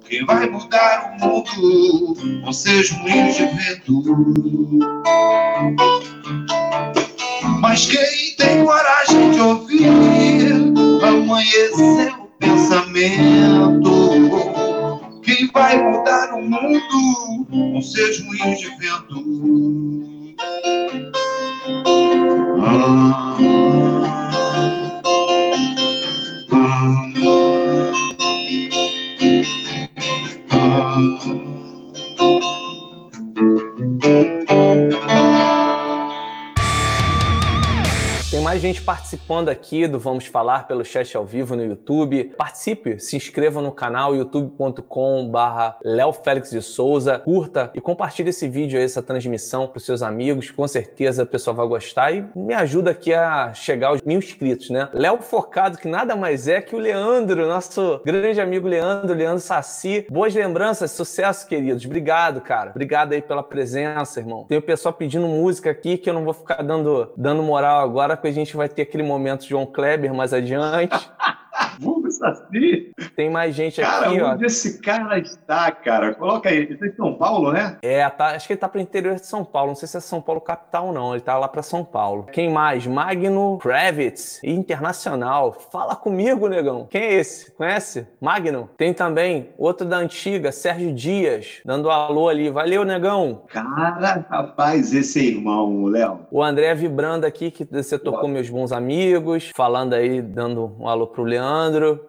Quem vai mudar o mundo com seus moinhos de vento? Mas quem tem coragem de ouvir amanhecer o pensamento? Quem vai mudar o mundo com seus moinhos de vento? Ah, Thank you. Mais gente participando aqui do Vamos Falar pelo chat ao vivo no YouTube. Participe, se inscreva no canal youtube.com/barra Léo Félix de Souza. Curta e compartilhe esse vídeo, essa transmissão para os seus amigos. Com certeza a pessoa vai gostar e me ajuda aqui a chegar aos mil inscritos, né? Léo Focado, que nada mais é que o Leandro, nosso grande amigo Leandro, Leandro Saci. Boas lembranças, sucesso, queridos. Obrigado, cara. Obrigado aí pela presença, irmão. Tem o pessoal pedindo música aqui que eu não vou ficar dando, dando moral agora, porque a gente vai ter aquele momento João Kleber mais adiante. *laughs* *laughs* Vamos assim? Tem mais gente Cara, aqui, ó. onde esse cara está, cara? Coloca aí. Ele está em São Paulo, né? É, tá, acho que ele tá pro interior de São Paulo. Não sei se é São Paulo capital ou não. Ele tá lá pra São Paulo. Quem mais? Magno Kravitz, internacional. Fala comigo, negão. Quem é esse? Conhece? Magno. Tem também outro da antiga, Sérgio Dias, dando alô ali. Valeu, negão. Cara, rapaz, esse é irmão, Léo. O André vibrando aqui, que você tocou meus bons amigos, falando aí, dando um alô pro Leandro.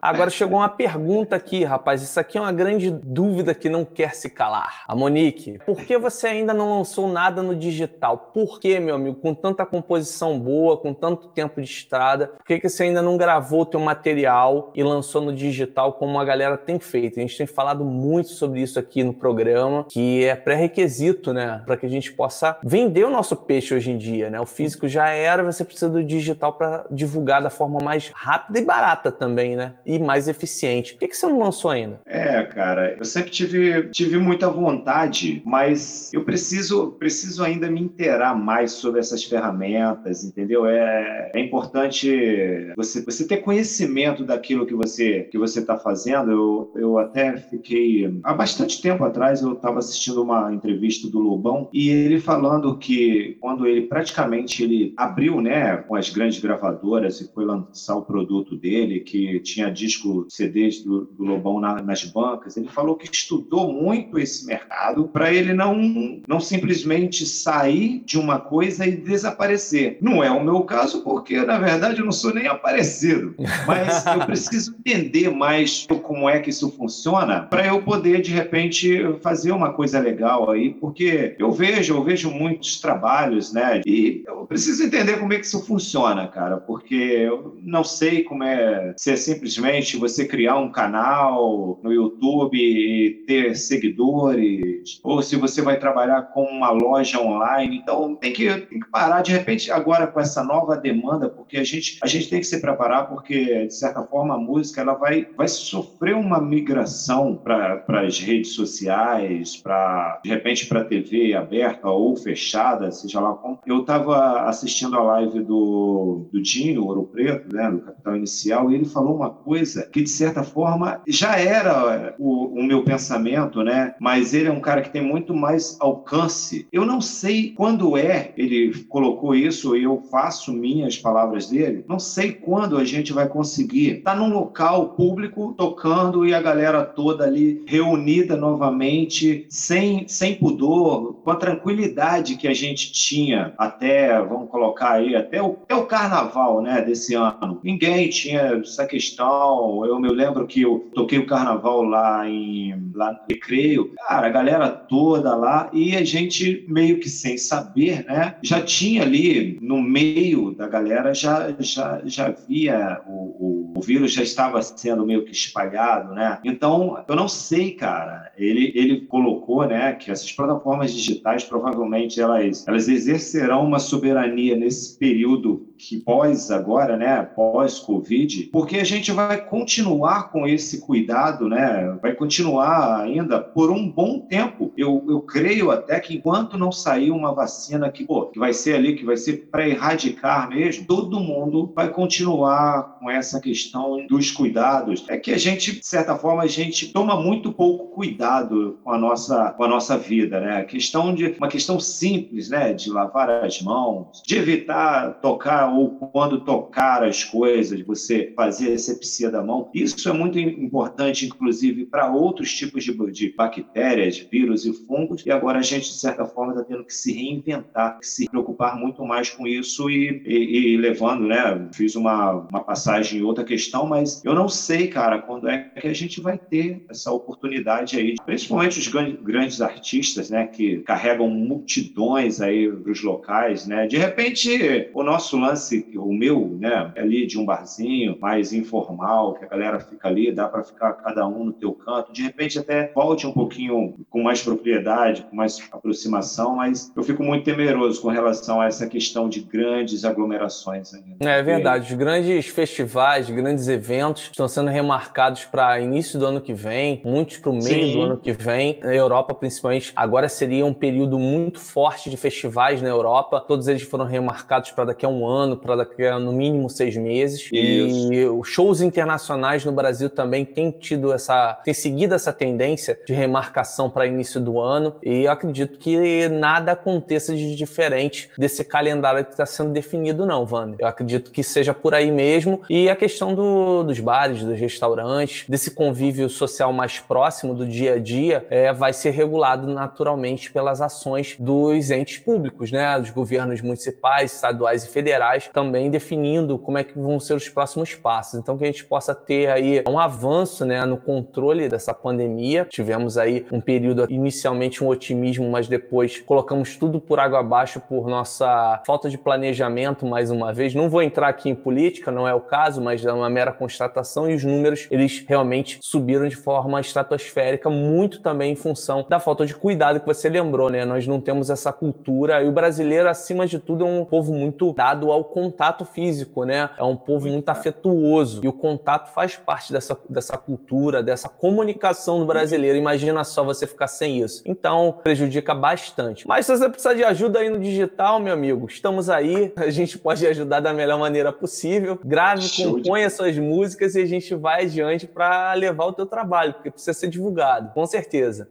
Agora chegou uma pergunta aqui, rapaz. Isso aqui é uma grande dúvida que não quer se calar. A Monique, por que você ainda não lançou nada no digital? Por que, meu amigo? Com tanta composição boa, com tanto tempo de estrada, por que, que você ainda não gravou o teu material e lançou no digital como a galera tem feito? A gente tem falado muito sobre isso aqui no programa, que é pré-requisito, né? Para que a gente possa vender o nosso peixe hoje em dia, né? O físico já era, você precisa do digital para divulgar da forma mais rápida e barata também, né? E mais eficiente. Por que, que você não lançou ainda? É, cara, eu sempre tive, tive muita vontade, mas eu preciso, preciso ainda me inteirar mais sobre essas ferramentas, entendeu? É, é importante você, você ter conhecimento daquilo que você que você está fazendo. Eu, eu até fiquei há bastante tempo atrás eu estava assistindo uma entrevista do Lobão e ele falando que quando ele praticamente ele abriu, né, com as grandes gravadoras e foi lançar o produto dele que tinha disco CDs do, do Lobão na, nas bancas. Ele falou que estudou muito esse mercado para ele não, não simplesmente sair de uma coisa e desaparecer. Não é o meu caso, porque na verdade eu não sou nem aparecido, mas *laughs* eu preciso entender mais como é que isso funciona para eu poder de repente fazer uma coisa legal aí, porque eu vejo, eu vejo muitos trabalhos, né? E eu preciso entender como é que isso funciona, cara, porque eu não sei como é se é simplesmente você criar um canal no YouTube e ter seguidores, ou se você vai trabalhar com uma loja online. Então tem que, tem que parar de repente agora com essa nova demanda, porque a gente, a gente tem que se preparar, porque de certa forma a música ela vai, vai sofrer uma migração para as redes sociais, para de repente para a TV aberta ou fechada, seja lá como. Eu estava assistindo a live do, do Dinho, Ouro Preto, né, do Capital Inicial, e ele falou uma coisa que, de certa forma, já era o, o meu pensamento, né? Mas ele é um cara que tem muito mais alcance. Eu não sei quando é ele colocou isso, eu faço minhas palavras dele, não sei quando a gente vai conseguir estar tá num local público tocando e a galera toda ali reunida novamente, sem, sem pudor, com a tranquilidade que a gente tinha até, vamos colocar aí, até o, até o carnaval, né, desse ano. Ninguém tinha questão. Eu me lembro que eu toquei o carnaval lá em lá no Recreio, cara, a galera toda lá e a gente meio que sem saber, né, já tinha ali no meio da galera já já já via o, o, o vírus já estava sendo meio que espalhado, né? Então, eu não sei, cara. Ele ele colocou, né, que essas plataformas digitais provavelmente elas elas exercerão uma soberania nesse período que pós agora, né, pós Covid, porque a gente vai continuar com esse cuidado, né, vai continuar ainda por um bom tempo. Eu, eu creio até que enquanto não sair uma vacina que, pô, que vai ser ali, que vai ser para erradicar mesmo, todo mundo vai continuar com essa questão dos cuidados. É que a gente, de certa forma, a gente toma muito pouco cuidado com a nossa, com a nossa vida, né? A questão de uma questão simples, né, de lavar as mãos, de evitar tocar ou quando tocar as coisas, você fazer a asepsia da mão. Isso é muito importante, inclusive, para outros tipos de, de, bactérias, vírus e fungos. E agora a gente, de certa forma, está tendo que se reinventar, que se preocupar muito mais com isso e, e, e levando, né? Fiz uma, uma passagem em outra questão, mas eu não sei, cara, quando é que a gente vai ter essa oportunidade aí, principalmente os grandes artistas, né, que carregam multidões aí para os locais, né? De repente, o nosso lance lance, o meu, né, ali de um barzinho mais informal, que a galera fica ali, dá para ficar cada um no teu canto, de repente até volte um pouquinho com mais propriedade, com mais aproximação, mas eu fico muito temeroso com relação a essa questão de grandes aglomerações ainda. É verdade, os grandes festivais, grandes eventos estão sendo remarcados para início do ano que vem, muitos para o meio do ano que vem. Na Europa, principalmente, agora seria um período muito forte de festivais na Europa. Todos eles foram remarcados para daqui a um ano, ano para daqui a no mínimo seis meses. Isso. E os shows internacionais no Brasil também têm tido essa, têm seguido essa tendência de remarcação para início do ano. E eu acredito que nada aconteça de diferente desse calendário que está sendo definido, não, Wander. Eu acredito que seja por aí mesmo. E a questão do, dos bares, dos restaurantes, desse convívio social mais próximo do dia a dia, é, vai ser regulado naturalmente pelas ações dos entes públicos, né? Dos governos municipais, estaduais e federais também definindo como é que vão ser os próximos passos. Então que a gente possa ter aí um avanço né, no controle dessa pandemia. Tivemos aí um período inicialmente um otimismo, mas depois colocamos tudo por água abaixo por nossa falta de planejamento mais uma vez. Não vou entrar aqui em política, não é o caso, mas é uma mera constatação e os números eles realmente subiram de forma estratosférica, muito também em função da falta de cuidado que você lembrou, né? Nós não temos essa cultura e o brasileiro acima de tudo é um povo muito dado ao contato físico, né? É um povo muito afetuoso e o contato faz parte dessa, dessa cultura, dessa comunicação do brasileiro. Imagina só você ficar sem isso. Então, prejudica bastante. Mas se você precisar de ajuda aí no digital, meu amigo, estamos aí. *laughs* A gente pode ajudar da melhor maneira possível. Grave, componha suas músicas e a gente vai adiante para levar o teu trabalho, porque precisa ser divulgado, com certeza.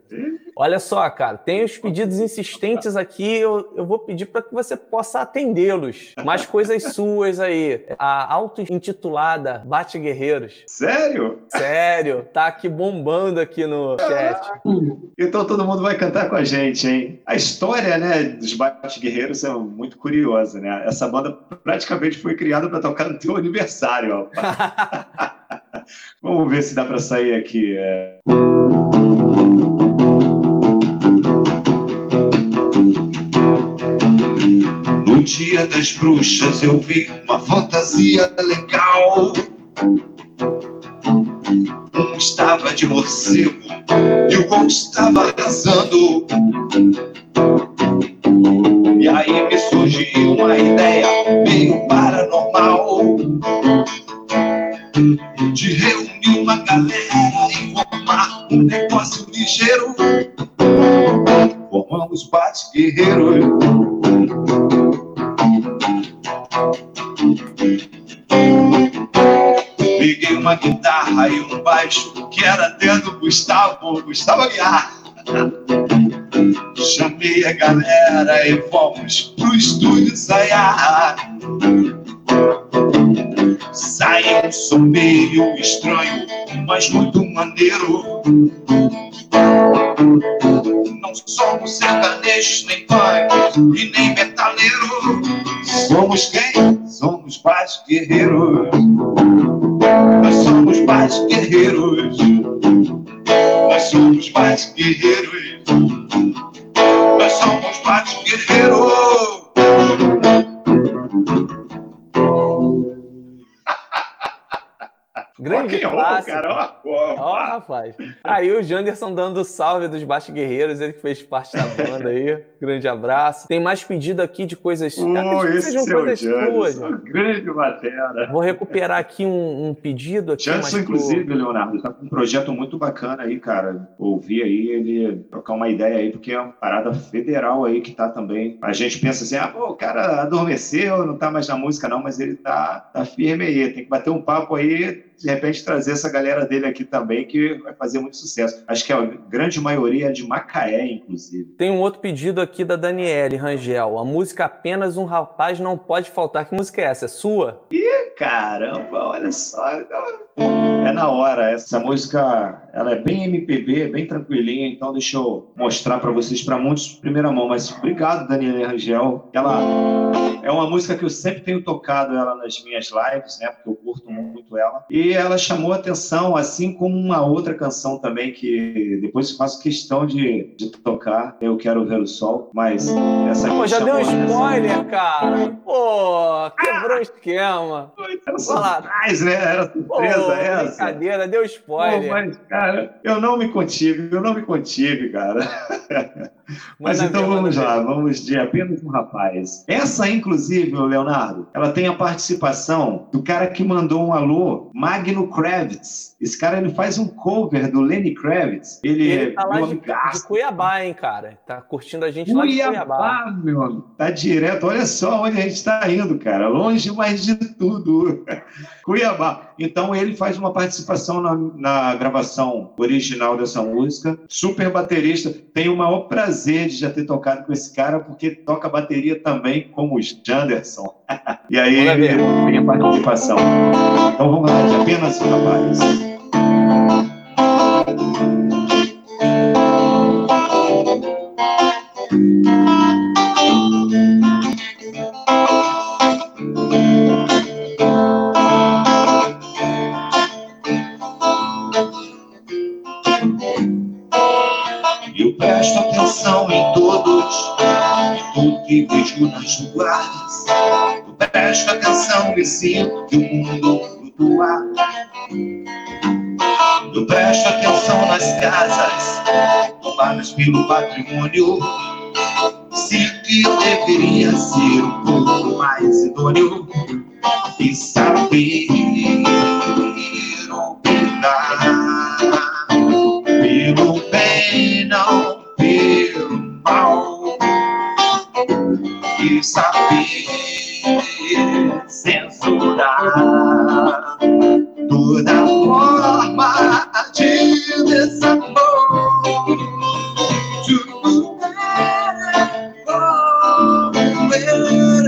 Olha só, cara, tem os pedidos insistentes aqui, eu, eu vou pedir para que você possa atendê-los. Mais coisas *laughs* suas aí. A auto-intitulada Bate Guerreiros. Sério? Sério, tá aqui bombando aqui no chat. Então todo mundo vai cantar com a gente, hein? A história, né, dos Bate Guerreiros é muito curiosa, né? Essa banda praticamente foi criada para tocar no teu aniversário. *laughs* Vamos ver se dá para sair aqui. É... dia das bruxas eu vi uma fantasia legal. Um estava de morcego e o outro estava arrasando. E aí me surgiu uma ideia meio paranormal de reunir uma galera e formar um negócio ligeiro. Formamos bate uma guitarra e um baixo que era até do Gustavo, Gustavo Aguiar. Chamei a galera e fomos pro estúdio ensaiar. Saiu um som meio estranho, mas muito maneiro. Não somos sertanejos, nem punk e nem metaleiro. Somos quem? Somos pais guerreiros. Nós somos pais guerreiros. Nós somos pais guerreiros. Nós somos pais guerreiros. Grande Rock clássico. cara. Ó, Ó, rapaz. Aí o Janderson dando salve dos Baixos Guerreiros, ele que fez parte da banda aí. *laughs* Grande abraço. Tem mais pedido aqui de coisas. Oh, esse sejam coisas né? grande batera. Vou recuperar aqui um, um pedido aqui. Janderson, mas pro- inclusive, Leonardo, tá com um projeto muito bacana aí, cara. Ouvi aí ele trocar uma ideia aí, porque é uma parada federal aí que tá também. A gente pensa assim, ah, pô, o cara adormeceu, não tá mais na música, não, mas ele tá, tá firme aí. Tem que bater um papo aí, de repente trazer essa galera dele aqui também, que vai fazer muito sucesso. Acho que a grande maioria é de Macaé, inclusive. Tem um outro pedido aqui da Daniele Rangel. A música Apenas um Rapaz Não Pode Faltar. Que música é essa? É sua? Caramba, olha só. É na hora. Essa música, ela é bem MPB, bem tranquilinha, então deixa eu mostrar para vocês, para muitos, de primeira mão. Mas obrigado, Daniela Rangel. Ela é uma música que eu sempre tenho tocado ela nas minhas lives, né? Porque eu curto muito ela. E ela chamou a atenção, assim como uma outra canção também que depois faço questão de, de tocar. Eu quero ver o sol, mas essa Pô, já deu atenção. spoiler, cara. Pô, quebrou o esquema. Era surpresa, né? Era Pô, surpresa essa. brincadeira, deu Pô, spoiler. mas, cara, eu não me contive, eu não me contive, cara. *laughs* Mas Manda então ver, vamos lá, vamos de apenas um rapaz. Essa, inclusive, Leonardo, ela tem a participação do cara que mandou um alô, Magno Kravitz. Esse cara ele faz um cover do Lenny Kravitz. Ele, Ele tá é lá meu de, de Cuiabá, hein, cara. Tá curtindo a gente lá de Cuiabá. Cuiabá, meu amigo. Tá direto. Olha só onde a gente está indo, cara. Longe, mas de tudo. Cuiabá. Então ele faz uma participação na, na gravação original dessa música. Super baterista. Tenho o maior prazer de já ter tocado com esse cara, porque toca bateria também como o Janderson. *laughs* e aí Manda ele ver. tem a participação. Então vamos lá, de apenas um rapaz. Que vejo nas ruas. Eu presto atenção e sinto que o mundo flutua. Eu presto atenção nas casas, tomadas pelo patrimônio. Sinto que eu deveria ser um pouco mais idôneo e saber que saber censurar toda forma de desamor. To better,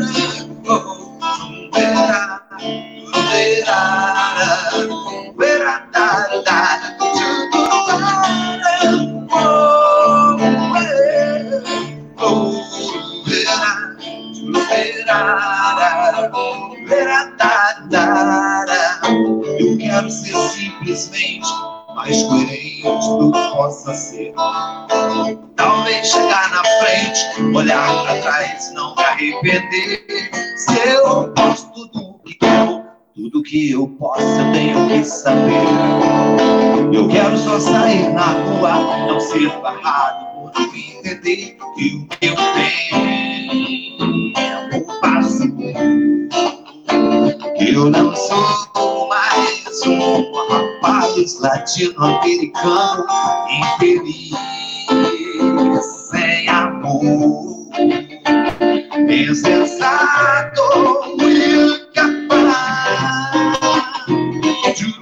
era, better, era, better, era, better, era, tudo possa ser. Talvez chegar na frente, olhar pra trás, não me arrepender. Se eu posso tudo que quero, tudo que eu posso, eu tenho que saber. Eu quero só sair na rua, não ser barrado por não entender que o que eu tenho é um passo. Eu não sou mais um rapaz latino-americano infeliz, sem amor, insensato e capaz de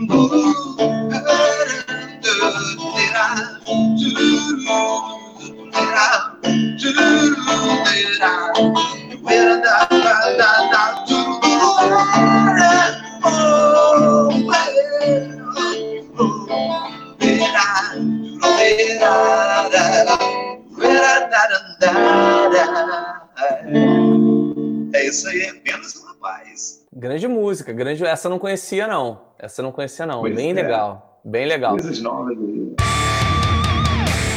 É isso aí, é apenas um rapaz. Grande música, grande. Essa eu não conhecia, não. Essa eu não conhecia, não. Pois bem é. legal. Bem legal. Coisas novas aí.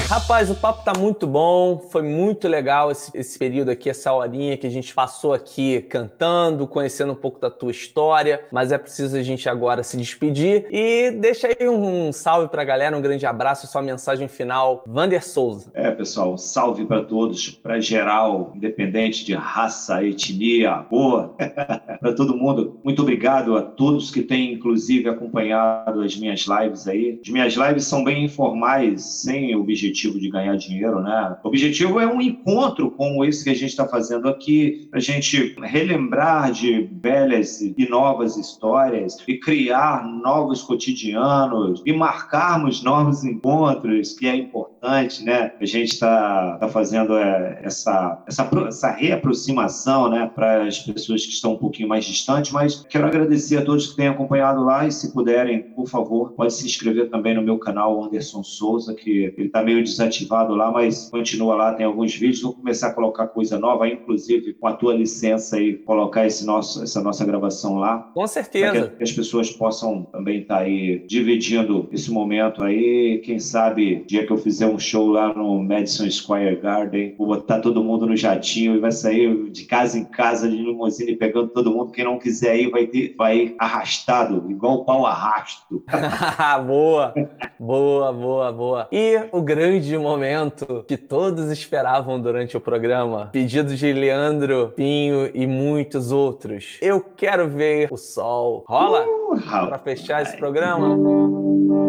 Rapaz, o papo tá muito bom, foi muito legal esse, esse, período aqui, essa horinha que a gente passou aqui cantando, conhecendo um pouco da tua história, mas é preciso a gente agora se despedir e deixa aí um, um salve pra galera, um grande abraço, sua mensagem final, Vander Souza. É, pessoal, salve para todos, para geral, independente de raça, etnia, cor, *laughs* para todo mundo. Muito obrigado a todos que têm, inclusive, acompanhado as minhas lives aí. As minhas lives são bem informais, sem objetivo objetivo de ganhar dinheiro, né? O objetivo é um encontro como esse que a gente está fazendo aqui, a gente relembrar de velhas e novas histórias e criar novos cotidianos e marcarmos novos encontros, que é importante, né? A gente está tá fazendo é, essa, essa, essa reaproximação, né, para as pessoas que estão um pouquinho mais distantes, mas quero agradecer a todos que têm acompanhado lá e se puderem, por favor, pode se inscrever também no meu canal Anderson Souza, que ele está meio desativado lá, mas continua lá, tem alguns vídeos. Vou começar a colocar coisa nova, inclusive com a tua licença aí, colocar esse nosso, essa nossa gravação lá. Com certeza. Que as pessoas possam também estar tá aí dividindo esse momento aí. Quem sabe, dia que eu fizer um show lá no Madison Square Garden, vou botar todo mundo no jatinho e vai sair de casa em casa de limousine pegando todo mundo. Quem não quiser ir vai, ter, vai arrastado, igual o pau arrasto. *laughs* boa, boa, boa, boa. E o grande momento que todos esperavam durante o programa. Pedido de Leandro, Pinho e muitos outros. Eu quero ver o sol. Rola? Uh, para fechar esse programa?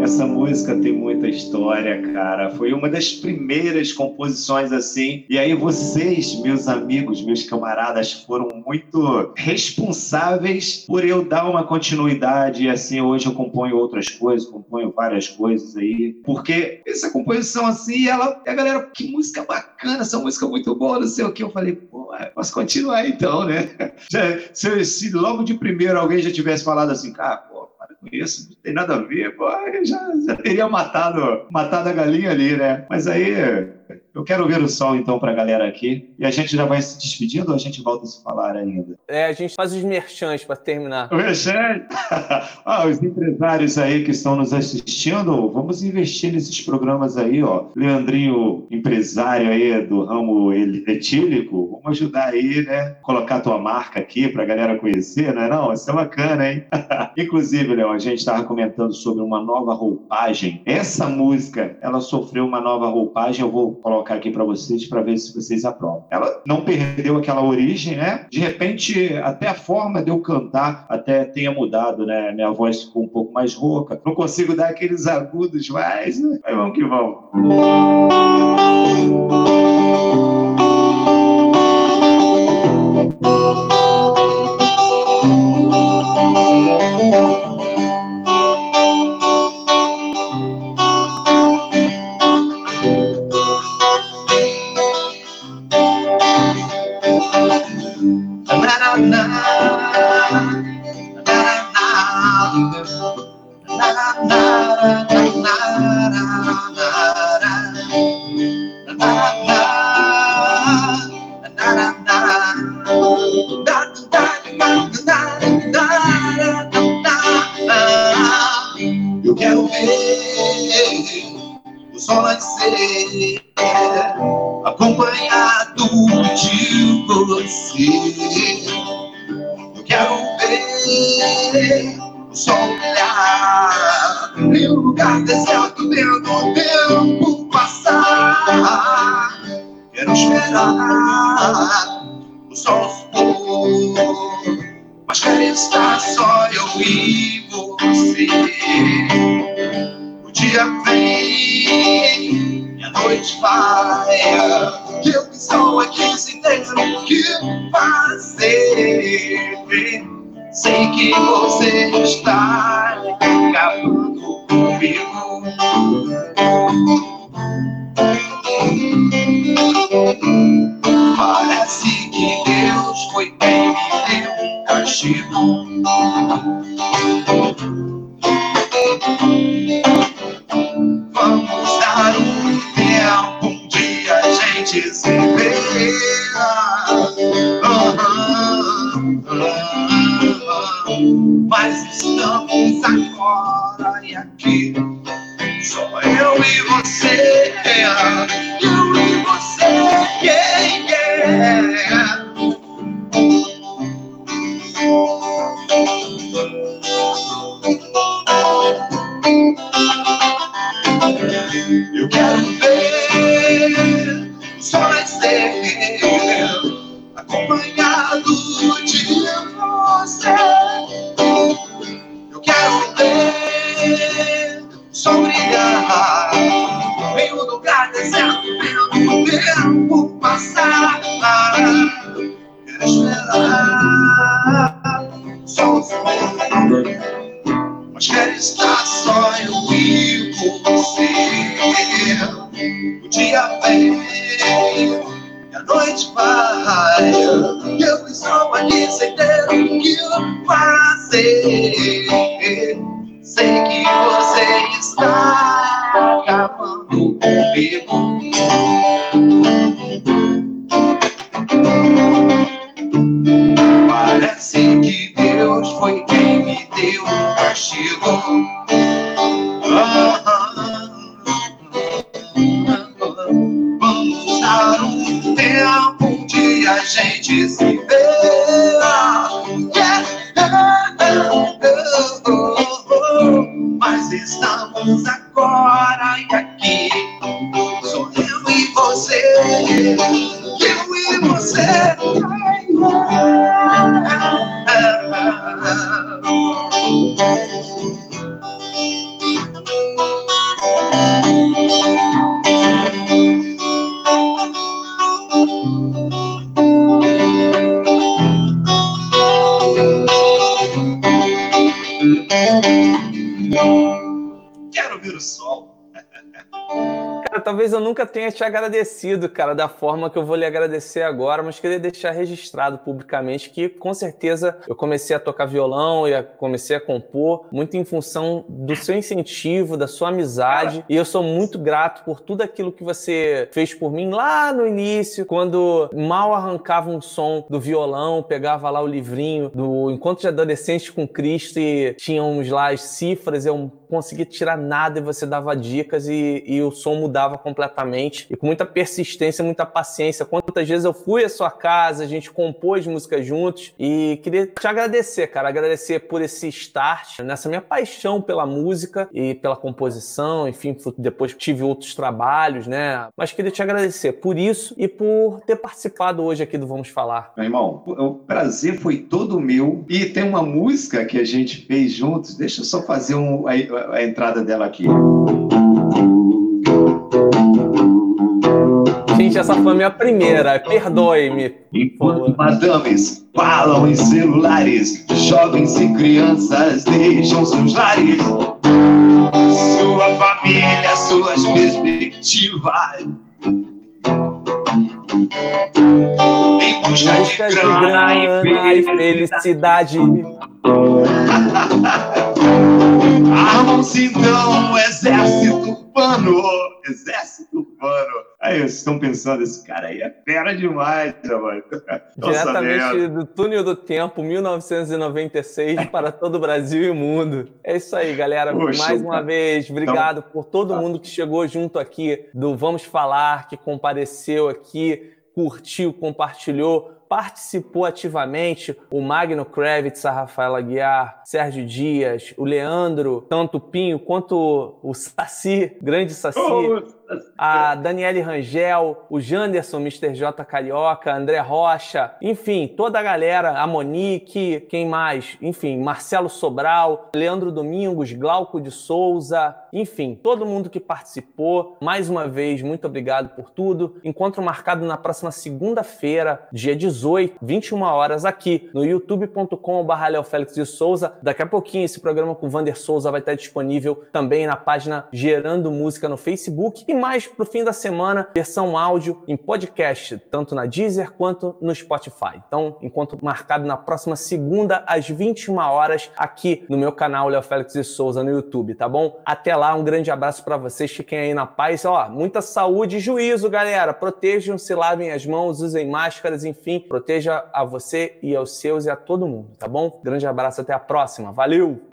Essa música tem muita história, cara. Foi uma das primeiras composições assim. E aí vocês, meus amigos, meus camaradas, foram muito responsáveis por eu dar uma continuidade. E assim, hoje eu componho outras coisas, componho várias coisas aí. Porque essa composição assim, ela, a galera, que música bacana, essa música muito boa, não sei o que. Eu falei, pô, é, posso continuar então, né? *laughs* Se, se logo de primeiro alguém já tivesse falado assim, cara, com isso, não tem nada a ver, pô, já, já teria matado, matado a galinha ali, né? Mas aí eu quero ver o sol, então, para a galera aqui. E a gente já vai se despedindo ou a gente volta a se falar ainda? É, a gente faz os merchans para terminar. O merchan? *laughs* ah, os empresários aí que estão nos assistindo, vamos investir nesses programas aí, ó. Leandrinho, empresário aí do ramo etílico, vamos ajudar aí, né? Colocar a tua marca aqui para a galera conhecer, né? Não, isso é bacana, hein? *laughs* Inclusive, Léo, a gente estava comentando sobre uma nova roupagem. Essa música, ela sofreu uma nova roupagem, eu vou colocar aqui para vocês para ver se vocês aprovam. Ela não perdeu aquela origem, né? De repente, até a forma de eu cantar até tenha mudado, né? Minha voz ficou um pouco mais rouca. Não consigo dar aqueles agudos mais. Né? Mas vamos que vamos. De você. Eu quero ver o sol brilhar em um lugar deserto, vendo o tempo passar. Quero esperar o sol se pôr, mas quero estar só eu e você. O dia vem noite vai. Eu que estou aqui sem ter o que fazer. Sei que você está acabando comigo. Parece que Deus foi quem me deu um castigo. A gente se vê. Mas estamos agora e aqui. Só eu e você. Eu e você. Yeah, yeah. Eu quero vendo o tempo passar. Quero esperar o sol se pôr. Mas quero estar só eu e você. O dia vem e a noite vai. Eu estou aqui sem ter o que fazer. Comigo. Parece que Deus foi quem me deu castigo. Nunca tenha te agradecido, cara, da forma que eu vou lhe agradecer agora, mas queria deixar registrado publicamente que, com certeza, eu comecei a tocar violão e a- comecei a compor muito em função do seu incentivo, da sua amizade, e eu sou muito grato por tudo aquilo que você fez por mim lá no início, quando mal arrancava um som do violão, pegava lá o livrinho do Encontro de Adolescentes com Cristo e tínhamos lá as cifras, eu conseguia tirar nada e você dava dicas e, e o som mudava completamente. E com muita persistência, muita paciência. Quantas vezes eu fui à sua casa, a gente compôs músicas juntos e queria te agradecer, cara. Agradecer por esse start, nessa minha paixão pela música e pela composição. Enfim, depois tive outros trabalhos, né? Mas queria te agradecer por isso e por ter participado hoje aqui do Vamos Falar. Meu irmão, o prazer foi todo meu. E tem uma música que a gente fez juntos. Deixa eu só fazer um- a, entrada dela aqui. Gente, essa foi a minha primeira. Perdoe-me. Enquanto madames falam em celulares, jovens e crianças deixam seus lares. Sua família, suas perspectivas. Em busca de Busca de grana e grana e felicidade. felicidade. *laughs* Armam-se então um exército humano. Exército humano. Aí, vocês estão pensando, esse cara aí é fera demais, mano. *laughs* Diretamente do túnel do tempo, 1996, para todo o Brasil e o mundo. É isso aí, galera. Poxa, Mais uma vez, obrigado então... por todo mundo que chegou junto aqui do Vamos Falar, que compareceu aqui, curtiu, compartilhou participou ativamente o Magno Kravitz, a Rafaela Guiar, Sérgio Dias, o Leandro, tanto o Pinho quanto o Saci, grande Saci. Oh, a Daniele Rangel, o Janderson, Mr. J Carioca, André Rocha, enfim, toda a galera, a Monique, quem mais? Enfim, Marcelo Sobral, Leandro Domingos, Glauco de Souza, enfim, todo mundo que participou. Mais uma vez, muito obrigado por tudo. Encontro marcado na próxima segunda-feira, dia 18, 21 horas, aqui no youtube.com.br Félix de Souza. Daqui a pouquinho, esse programa com o Vander Souza vai estar disponível também na página Gerando Música no Facebook. E mais pro fim da semana, versão áudio em podcast, tanto na Deezer quanto no Spotify. Então, encontro marcado na próxima segunda, às 21 horas, aqui no meu canal Léo Félix de Souza no YouTube, tá bom? Até lá, um grande abraço para vocês, fiquem aí na paz. Ó, muita saúde e juízo, galera. Protejam-se, lavem as mãos, usem máscaras, enfim, proteja a você e aos seus e a todo mundo, tá bom? Grande abraço, até a próxima. Valeu!